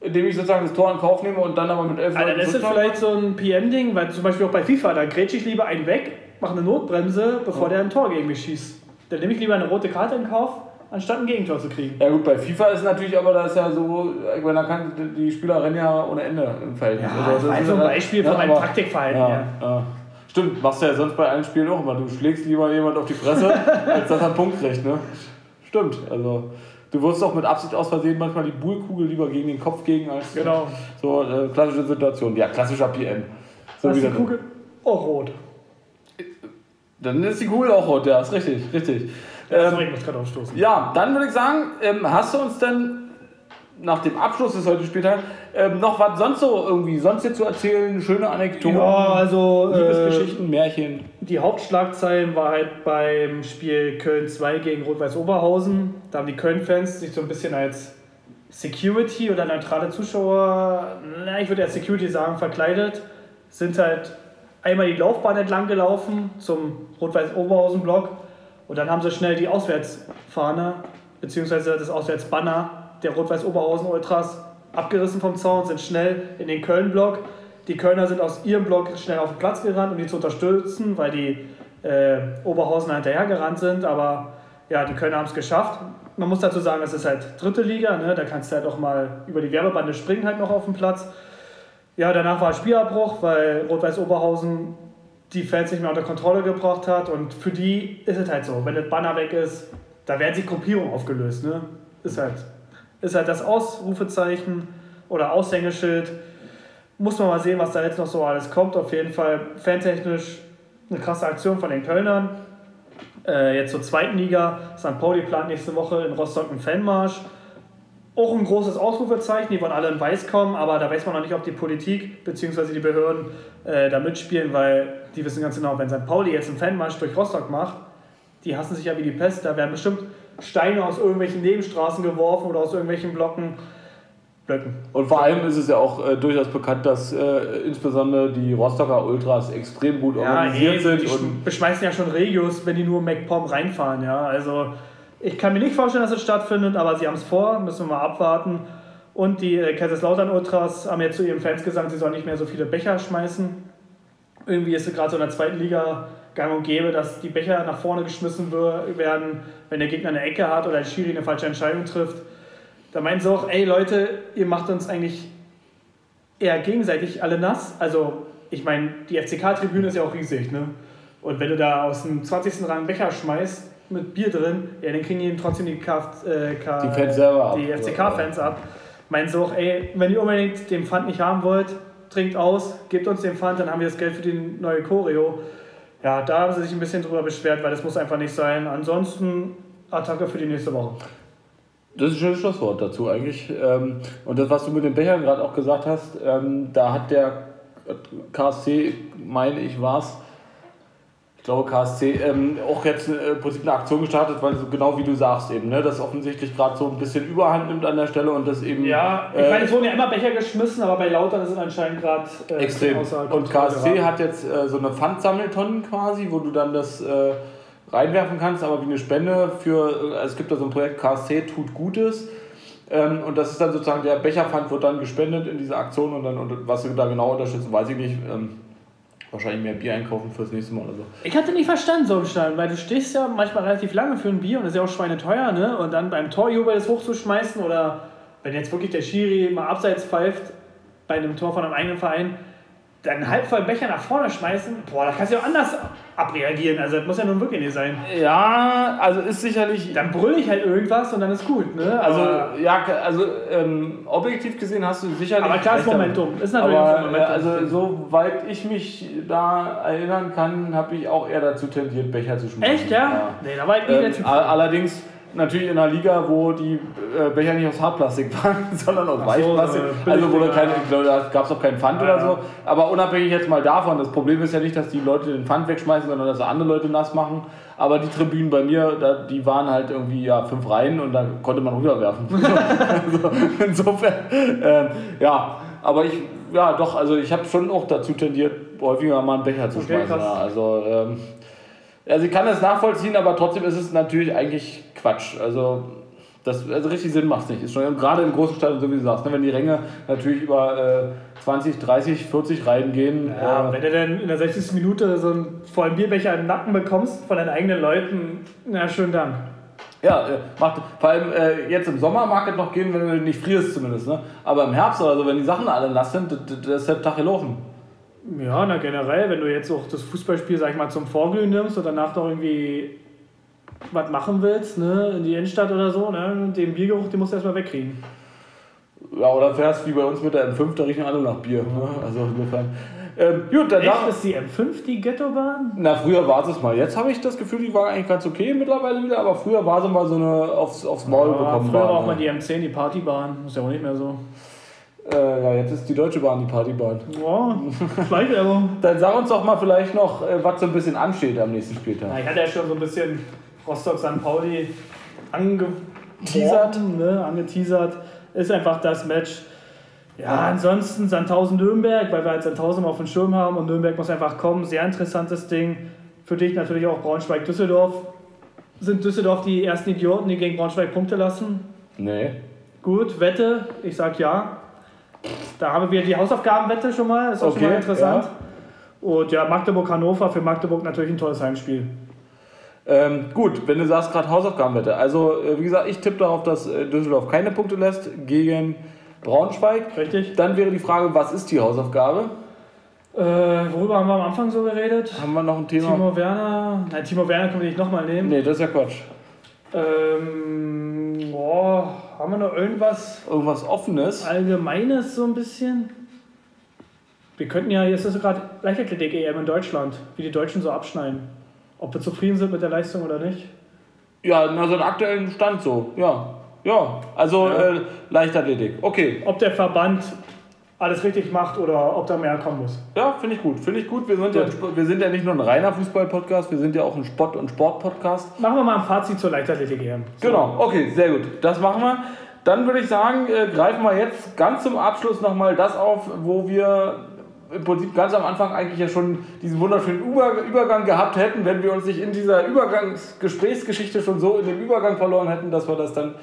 indem ich sozusagen das Tor in Kauf nehme und dann aber mit elf Also, Leuten das ist vielleicht so ein PM-Ding, weil zum Beispiel auch bei FIFA, da grätsche ich lieber einen weg, mache eine Notbremse, bevor der ein Tor gegen mich schießt. Dann nehme ich lieber eine rote Karte in Kauf, anstatt ein Gegentor zu kriegen. Ja gut, bei FIFA ist natürlich aber das ja so, ich meine, da kann die Spieler rennen ja ohne Ende im Feld. Ja, Also das ist ein ja- Beispiel von ja, meinem aber- Taktikverhalten Ja, her. ja. Stimmt, machst du ja sonst bei allen Spielen auch immer. Du schlägst lieber jemand auf die Fresse, als dass er einen Punkt kriegt, ne? Stimmt, also du wirst auch mit Absicht aus Versehen manchmal die Bullkugel lieber gegen den Kopf gegen als Genau. so äh, klassische Situation. Ja, klassischer PM. So ist die Kugel? Oh, rot. Dann ist die Kugel auch rot, ja, ist richtig, richtig. Ja, Ähm, sorry, ich muss gerade aufstoßen. ja, dann würde ich sagen, ähm, hast du uns denn nach dem Abschluss des heutigen Spieltags ähm, noch was sonst so irgendwie sonst jetzt zu erzählen? Schöne Anekdoten, Ja, also äh, Liebesgeschichten, Märchen. die Hauptschlagzeilen war halt beim Spiel Köln 2 gegen Rot-Weiß Oberhausen. Da haben die Köln-Fans sich so ein bisschen als Security oder neutrale Zuschauer, na, ich würde ja Security sagen, verkleidet, sind halt einmal die Laufbahn entlang gelaufen zum Rot-Weiß Oberhausen-Block und dann haben sie schnell die Auswärtsfahne bzw. das Auswärtsbanner der Rot-Weiß Oberhausen Ultras abgerissen vom Zaun, sind schnell in den Köln-Block. Die Kölner sind aus ihrem Block schnell auf den Platz gerannt, um die zu unterstützen, weil die äh, Oberhausener hinterhergerannt sind. Aber ja, die Kölner haben es geschafft. Man muss dazu sagen, es ist halt dritte Liga, ne? da kannst du halt auch mal über die Werbebande springen halt noch auf dem Platz. Ja, danach war Spielabbruch, weil Rot-Weiß Oberhausen die Fans nicht mehr unter Kontrolle gebracht hat. Und für die ist es halt so, wenn das Banner weg ist, da werden sich Gruppierungen aufgelöst. Ne? Ist, halt, ist halt das Ausrufezeichen oder Aushängeschild. Muss man mal sehen, was da jetzt noch so alles kommt. Auf jeden Fall fantechnisch eine krasse Aktion von den Kölnern. Äh, jetzt zur zweiten Liga. St. Pauli plant nächste Woche in Rostock einen Fanmarsch. Auch ein großes Ausrufezeichen, die wollen alle in Weiß kommen, aber da weiß man noch nicht, ob die Politik bzw. die Behörden äh, da mitspielen, weil die wissen ganz genau, wenn St. Pauli jetzt einen Fanmarsch durch Rostock macht, die hassen sich ja wie die Pest, da werden bestimmt Steine aus irgendwelchen Nebenstraßen geworfen oder aus irgendwelchen Blocken. Blöcken. Und vor allem ist es ja auch äh, durchaus bekannt, dass äh, insbesondere die Rostocker Ultras extrem gut organisiert ey, sind. Die Und sch- beschmeißen ja schon Regios, wenn die nur MacPom reinfahren, ja. Also ich kann mir nicht vorstellen, dass es stattfindet, aber sie haben es vor, müssen wir mal abwarten. Und die äh, Kaiserslautern Ultras haben jetzt zu ihren Fans gesagt, sie sollen nicht mehr so viele Becher schmeißen. Irgendwie ist es gerade so in der zweiten Liga gang und gäbe, dass die Becher nach vorne geschmissen werden, wenn der Gegner eine Ecke hat oder der Schiri eine falsche Entscheidung trifft. Da meinen sie auch, ey Leute, ihr macht uns eigentlich eher gegenseitig alle nass. Also, ich meine, die FCK-Tribüne ist ja auch riesig, ne? Und wenn du da aus dem 20. Rang Becher schmeißt mit Bier drin, ja, dann kriegen die trotzdem die, Kf äh, K Die Fans selber ab. die FCK-Fans ab. Meinen sie auch, ey, wenn ihr unbedingt den Pfand nicht haben wollt, trinkt aus, gebt uns den Pfand, dann haben wir das Geld für die neue Choreo. Ja, da haben sie sich ein bisschen drüber beschwert, weil das muss einfach nicht sein. Ansonsten Attacke für die nächste Woche. Das ist ein schönes Schlusswort dazu eigentlich. Ähm, Und das, was du mit den Bechern gerade auch gesagt hast, ähm, da hat der KSC, meine ich, war es, ich glaube KSC, ähm, auch jetzt äh, im Prinzip eine Aktion gestartet, weil so genau wie du sagst eben, ne, das offensichtlich gerade so ein bisschen Überhand nimmt an der Stelle und das eben Ja, ich äh, meine, es wurden ja immer Becher geschmissen, aber bei Lautern sind anscheinend gerade äh, Extrem. Und KSC geraten. hat jetzt äh, so eine Pfandsammeltonnen quasi, wo du dann das äh, reinwerfen kannst, aber wie eine Spende für, äh, es gibt da so ein Projekt KSC tut Gutes. Ähm, und das ist dann sozusagen, der Becherpfand wird dann gespendet in diese Aktion und dann, und was sie da genau unterstützen, weiß ich nicht. Ähm, wahrscheinlich mehr Bier einkaufen fürs nächste Mal oder so. Ich hatte nicht verstanden so im Stadion, weil du stehst ja manchmal relativ lange für ein Bier und das ist ja auch schweineteuer, ne? Und dann beim Torjubel das hochzuschmeißen oder wenn jetzt wirklich der Schiri mal abseits pfeift bei einem Tor von einem eigenen Verein, dann einen halb voll Becher nach vorne schmeißen, boah, da kannst du ja auch anders abreagieren. Also das muss ja nun wirklich nicht sein. Ja, also ist sicherlich. Dann brülle ich halt irgendwas und dann ist gut, ne? Also, Aber, ja, also ähm, objektiv gesehen hast du sicherlich. aber klar ist damit. Momentum. Ist natürlich Aber so äh, Momentum. also, soweit ich mich da erinnern kann, habe ich auch eher dazu tendiert, Becher zu schmeißen. Echt, ja? Nee, da war ich nie der Ähm, Typ. all- allerdings natürlich in einer Liga, wo die äh, Becher nicht aus Hartplastik waren, sondern aus so, Weichplastik. so also wo keine, da gab es auch keinen Pfand Ja, oder so. Aber unabhängig jetzt mal davon, das Problem ist ja nicht, dass die Leute den Pfand wegschmeißen, sondern dass andere Leute nass machen. Aber die Tribünen bei mir, da, die waren halt irgendwie ja, fünf Reihen und da konnte man rüberwerfen. also, insofern, ähm, ja. Aber ich, ja doch, also ich habe schon auch dazu tendiert, häufiger mal einen Becher zu Okay, schmeißen. Ja. Also, ähm, also ich kann das nachvollziehen, aber trotzdem ist es natürlich eigentlich Quatsch. Also, das, also richtig Sinn macht es nicht. Ist schon gerade im großen Stadion, so wie du sagst, ne, wenn die Ränge natürlich über äh, 20, 30, 40 Reihen gehen. Ja, äh, wenn du dann in der 60. Minute so einen vollen Bierbecher im Nacken bekommst von deinen eigenen Leuten, na schönen Dank. ja, äh, macht, vor allem äh, jetzt im Sommer mag es noch gehen, wenn du nicht frierst zumindest. Ne? Aber im Herbst oder so, wenn die Sachen alle nass sind, das ist der Tag gelaufen. Ja, na generell, wenn du jetzt auch das Fußballspiel, sag ich mal, zum Vorglühen nimmst und danach noch irgendwie was machen willst, ne, in die Innenstadt oder so, ne, den Biergeruch, den musst du erstmal wegkriegen. Ja, oder fährst wie bei uns mit der M5, da riechen alle nach Bier. Ne? Also insofern. Ähm, gut, danach. Echt, ist die M5 die Ghettobahn? Na, früher war es mal. Jetzt habe ich das Gefühl, die war eigentlich ganz okay mittlerweile wieder, aber früher war sie mal so eine aufs, aufs Maul Ja, bekommen. früher war auch mal ne? die M10 die Partybahn. Ist ja auch nicht mehr so. Äh, ja, jetzt ist die Deutsche Bahn die Partybahn. Wow, Schleichwerbung. Dann sag uns doch mal vielleicht noch, äh, was so ein bisschen ansteht am nächsten Spieltag. Na, ich hatte ja schon so ein bisschen Rostock St. Pauli Teasert. angeteasert. Ne, angeteasert. Ist einfach das Match. Ja, ansonsten Sandhausen-Nürnberg, weil wir halt Sandhausen auf dem Schirm haben und Nürnberg muss einfach kommen. Sehr interessantes Ding. Für dich natürlich auch Braunschweig-Düsseldorf. Sind Düsseldorf die ersten Idioten, die gegen Braunschweig Punkte lassen? Nee. Gut, Wette, ich sag ja. Da haben wir die Hausaufgabenwette schon mal, ist auch schon Okay, mal interessant. Und ja, Magdeburg-Hannover, für Magdeburg natürlich ein tolles Heimspiel. Ähm, gut, wenn du sagst gerade Hausaufgabenwette. Also, äh, wie gesagt, ich tippe darauf, dass äh, Düsseldorf keine Punkte lässt gegen Braunschweig. Richtig? Dann wäre die Frage, was ist die Hausaufgabe? Äh, worüber haben wir am Anfang so geredet? Haben wir noch ein Thema? Timo Werner. Nein, Timo Werner können wir nicht nochmal nehmen. Nee, das ist ja Quatsch. Ähm, boah, haben wir noch irgendwas Irgendwas Offenes? Allgemeines so ein bisschen? Wir könnten ja, jetzt ist gerade Leichtathletik-EM in Deutschland, wie die Deutschen so abschneiden. Ob wir zufrieden sind mit der Leistung oder nicht. Ja, na, so einen aktuellen Stand so. Ja. Ja, also Ja. Äh, Leichtathletik. Okay. Ob der Verband alles richtig macht oder ob da mehr kommen muss. Ja, finde ich gut. Finde ich gut. Wir sind, ja, wir sind ja nicht nur ein reiner Fußball-Podcast, wir sind ja auch ein Sport- und Sport-Podcast. Machen wir mal ein Fazit zur Leichtathletik-EM. So. Genau, okay, sehr gut. Das machen wir. Dann würde ich sagen, äh, greifen wir jetzt ganz zum Abschluss nochmal das auf, wo wir im Prinzip ganz am Anfang eigentlich ja schon diesen wunderschönen Über Übergang gehabt hätten, wenn wir uns nicht in dieser Übergangsgesprächsgeschichte schon so in dem Übergang verloren hätten, dass wir das dann,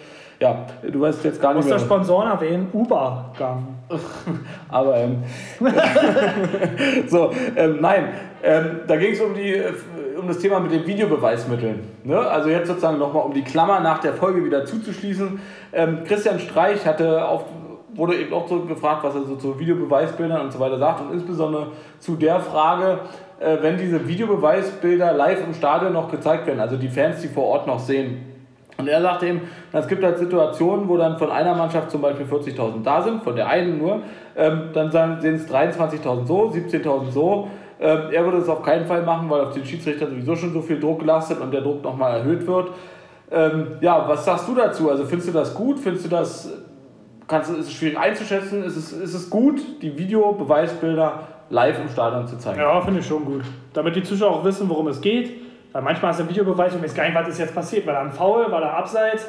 ja, du weißt jetzt gar Muss nicht der mehr. Sponsoren erwähnen? Ubergang. Aber ähm, so, ähm, nein, ähm, da ging es um, die, um das Thema mit den Videobeweismitteln. Ne? Also jetzt sozusagen nochmal, um die Klammer nach der Folge wieder zuzuschließen. Ähm, Christian Streich hatte auf, wurde eben auch so gefragt, was er so zu Videobeweisbildern und so weiter sagt und insbesondere zu der Frage, äh, wenn diese Videobeweisbilder live im Stadion noch gezeigt werden, also die Fans, die vor Ort noch sehen. Und er sagte eben, es gibt halt Situationen, wo dann von einer Mannschaft zum Beispiel 40.000 da sind, von der einen nur, ähm, dann sind es 23.000 so, 17.000 so. Ähm, er würde es auf keinen Fall machen, weil auf den Schiedsrichter sowieso schon so viel Druck lastet und der Druck nochmal erhöht wird. Ähm, ja, was sagst du dazu? Also findest du das gut? Findest du das, kannst ist es schwierig einzuschätzen? Ist es, ist es gut, die Videobeweisbilder live im Stadion zu zeigen? Ja, finde ich schon gut. Damit die Zuschauer auch wissen, worum es geht. Weil manchmal hast du einen Videobeweis und weißt gar nicht, was ist jetzt passiert. War da ein Foul, war da Abseits?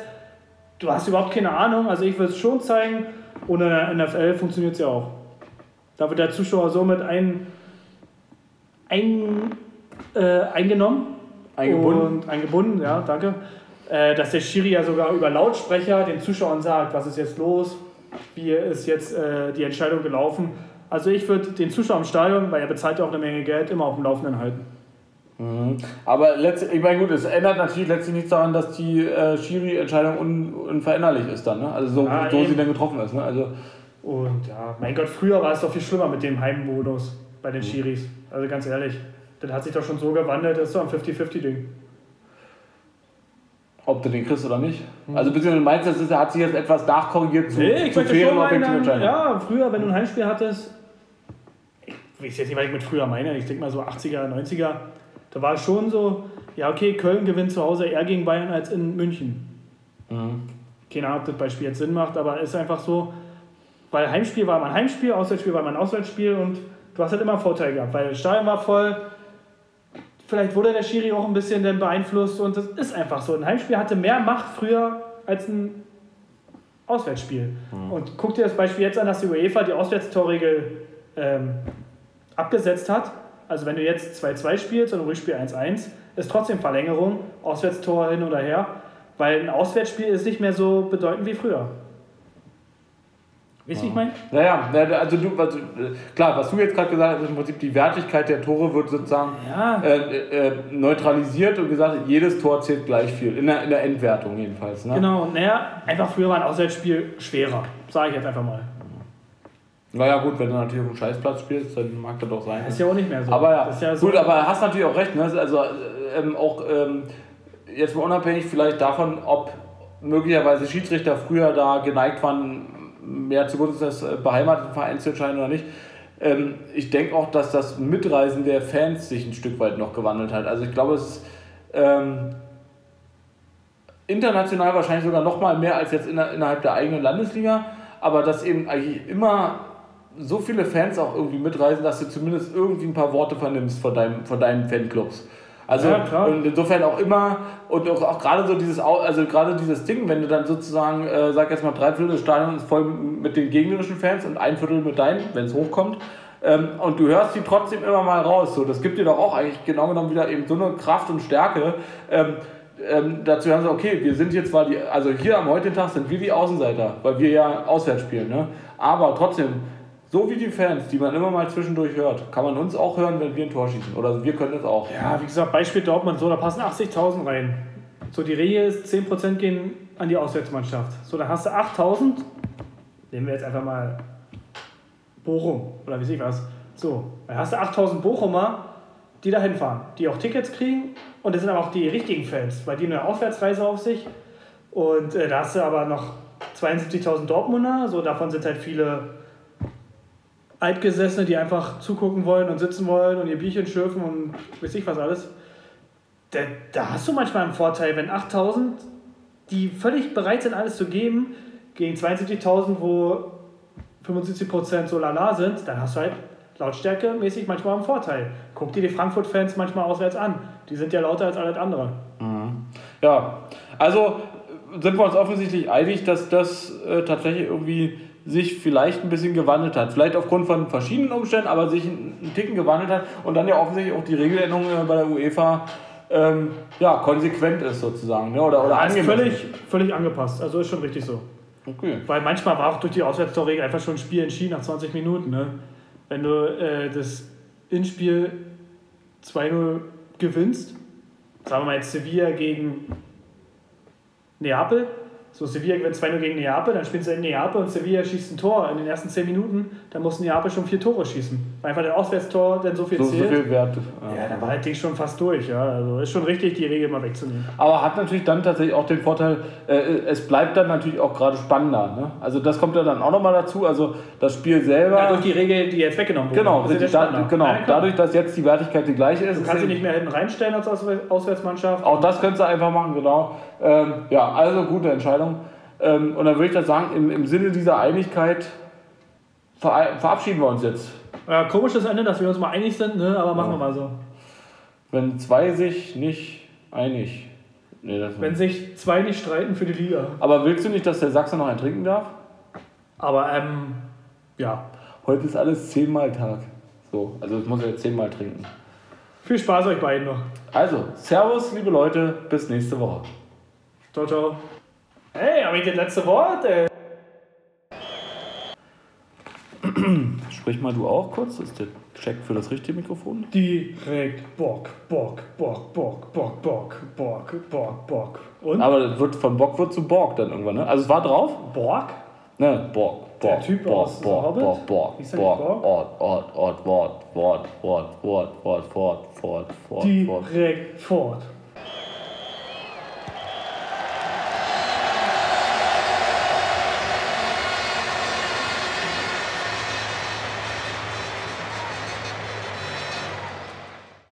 Du hast überhaupt keine Ahnung. Also ich würde es schon zeigen. Und in der NFL funktioniert es ja auch. Da wird der Zuschauer somit ein, ein, äh, eingenommen. Eingebunden. Und eingebunden, ja, danke. Äh, dass der Schiri ja sogar über Lautsprecher den Zuschauern sagt, was ist jetzt los, wie ist jetzt äh, die Entscheidung gelaufen. Also ich würde den Zuschauer im Stadion, weil er bezahlt ja auch eine Menge Geld, immer auf dem Laufenden halten. Mhm. Aber letztlich, ich meine, gut, es ändert natürlich letztlich nichts daran, dass die äh, Schiri-Entscheidung un, unveränderlich ist dann, ne? Also so, Ja, so sie dann getroffen ist, ne? Also, Und ja, mein Gott, früher war es doch viel schlimmer mit dem Heimmodus bei den Schiris. Also ganz ehrlich, das hat sich doch schon so gewandelt, das ist doch ein 50-50-Ding. ob du den kriegst oder nicht. Also beziehungsweise meinst du, das hat sich jetzt etwas nachkorrigiert zu, Nee, ich zu fairen schon meinen, objektiven Entscheidungen? ja, früher, wenn du ein Heimspiel hattest, ich weiß jetzt nicht, was ich mit früher meine, ich denke mal so 80er, 90er, da war es schon so, ja okay, Köln gewinnt zu Hause eher gegen Bayern als in München. Mhm. Keine Ahnung, ob das Beispiel jetzt Sinn macht, aber es ist einfach so, weil Heimspiel war mein Heimspiel, Auswärtsspiel war mein Auswärtsspiel und du hast halt immer Vorteil gehabt, weil das Stadion war voll, vielleicht wurde der Schiri auch ein bisschen dann beeinflusst und das ist einfach so. Ein Heimspiel hatte mehr Macht früher als ein Auswärtsspiel. Und guck dir das Beispiel jetzt an, dass die UEFA die Auswärtstorregel ähm, abgesetzt hat. Also wenn du jetzt 2-2 spielst und ein Rückspiel 1-1, ist trotzdem Verlängerung, Auswärtstor hin oder her, weil ein Auswärtsspiel ist nicht mehr so bedeutend wie früher. Wisst ihr, wie ich meine? Naja, na, also du, also, klar, was du jetzt gerade gesagt hast, ist im Prinzip die Wertigkeit der Tore wird sozusagen Ja. äh, äh, neutralisiert und gesagt, jedes Tor zählt gleich viel, in der, in der Endwertung jedenfalls. Ne? Genau, naja, einfach früher war ein Auswärtsspiel schwerer, sage ich jetzt einfach mal. Naja gut, wenn du natürlich auf dem Scheißplatz spielst, dann mag das doch sein. Ist ja auch nicht mehr so. Aber ja, ja so gut, aber hast natürlich auch recht. Ne? Also äh, ähm, auch ähm, jetzt mal unabhängig vielleicht davon, ob möglicherweise Schiedsrichter früher da geneigt waren, mehr zugunsten des äh, beheimateten Vereins zu entscheiden oder nicht. ähm, ich denke auch, dass das Mitreisen der Fans sich ein Stück weit noch gewandelt hat. Also ich glaube, es ist ähm, international wahrscheinlich sogar noch mal mehr als jetzt in, innerhalb der eigenen Landesliga, aber dass eben eigentlich immer so viele Fans auch irgendwie mitreisen, dass du zumindest irgendwie ein paar Worte vernimmst von, deinem, von deinen Fanclubs. Also Ja, und insofern auch immer und auch, auch gerade so dieses also gerade dieses Ding, wenn du dann sozusagen, äh, sag jetzt mal drei Viertel des Stadions voll mit den gegnerischen Fans und ein Viertel mit deinen, wenn es hochkommt. Ähm, und du hörst die trotzdem immer mal raus. So, das gibt dir doch auch eigentlich genau genommen wieder eben so eine Kraft und Stärke. Ähm, ähm, dazu haben sie, okay, wir sind jetzt zwar die, also hier am heutigen Tag sind wir die Außenseiter, weil wir ja auswärts spielen, ne? Aber trotzdem, so wie die Fans, die man immer mal zwischendurch hört, kann man uns auch hören, wenn wir ein Tor schießen. Oder wir können es auch. Ja, wie gesagt, Beispiel Dortmund, so, da passen 80.000 rein. So, die Regel ist, 10% gehen an die Auswärtsmannschaft. So, dann hast du 8.000, nehmen wir jetzt einfach mal Bochum oder wie weiß ich was. So, dann hast du 8.000 Bochumer, die da hinfahren, die auch Tickets kriegen und das sind aber auch die richtigen Fans, weil die eine Auswärtsreise auf sich und äh, da hast du aber noch 72.000 Dortmunder, so davon sind halt viele Altgesessene, die einfach zugucken wollen und sitzen wollen und ihr Bierchen schürfen und weiß ich was alles. Da, da hast du manchmal einen Vorteil, wenn 8000, die völlig bereit sind, alles zu geben, gegen 72.000, wo 75% so lala sind, dann hast du halt Lautstärke mäßig manchmal einen Vorteil. Guck dir die Frankfurt-Fans manchmal auswärts an. Die sind ja lauter als alles andere. Ja, also sind wir uns offensichtlich einig, dass das äh, tatsächlich irgendwie sich vielleicht ein bisschen gewandelt hat. Vielleicht aufgrund von verschiedenen Umständen, aber sich einen Ticken gewandelt hat und dann ja offensichtlich auch die Regeländerung äh, bei der UEFA ähm, ja, konsequent ist sozusagen. Ne? Oder, oder angemessen. völlig, völlig angepasst. Also ist schon richtig so. Okay. Weil manchmal war auch durch die Auswärtstorregel einfach schon ein Spiel entschieden nach 20 Minuten. Ne? Wenn du äh, das Inspiel 2-0 gewinnst, sagen wir mal jetzt Sevilla gegen Neapel, so Sevilla gewinnt 2-0 gegen Neapel, dann spielst du in Neapel und Sevilla schießt ein Tor in den ersten 10 Minuten, dann muss Neapel schon vier Tore schießen. Weil einfach der Auswärtstor dann so viel So, so zählt. viel Wert. ja, dann war das Ding schon fast durch. Ja? Also ist schon richtig, die Regel mal wegzunehmen. Aber hat natürlich dann tatsächlich auch den Vorteil, äh, es bleibt dann natürlich auch gerade spannender. Ne? Also das kommt ja dann auch nochmal dazu. Also das Spiel selber. Ja, durch die Regel, die jetzt weggenommen wurde. genau, ja richtig, da, genau. Ja, klar. dadurch, dass jetzt die Wertigkeit die gleiche ist. Du kannst sie nicht mehr hinten reinstellen als Auswär- Auswärtsmannschaft. Auch das könntest du einfach machen, genau. Ähm, ja, also gute Entscheidung. Ähm, und dann würde ich das sagen, im, im Sinne dieser Einigkeit ver verabschieden wir uns jetzt. Ja, komisches Ende, dass wir uns mal einig sind, ne? aber machen wir mal so. Wenn zwei sich nicht einig. Nee, das Wenn sich zwei nicht streiten für die Liga. Aber willst du nicht, dass der Sachse noch ein trinken darf? Aber, ähm, ja. Heute ist alles zehnmal Tag. So, also ich muss ja jetzt zehnmal trinken. Viel Spaß euch beiden noch. Also, Servus, liebe Leute, bis nächste Woche. Ciao, ciao. Hey, habe ich das letzte Wort, ey? Sprich mal du auch kurz, das ist der Check für das richtige Mikrofon. Direkt Bock, Bock, Bock, Bock, Bock, Bock, Bock, Bock, Bock. Und? Aber das wird von Bock wird zu Borg dann irgendwann, ne? Also es war drauf? Borg? Ne, Borg, Der Borg, Typ Borg, aus Borg, Hobbit? Borg, Borg, der Borg, Borg? Ort, Ort, Ort, Wort, Wort, Wort, Wort, Wort, Wort, Wort, Wort. Direkt fort.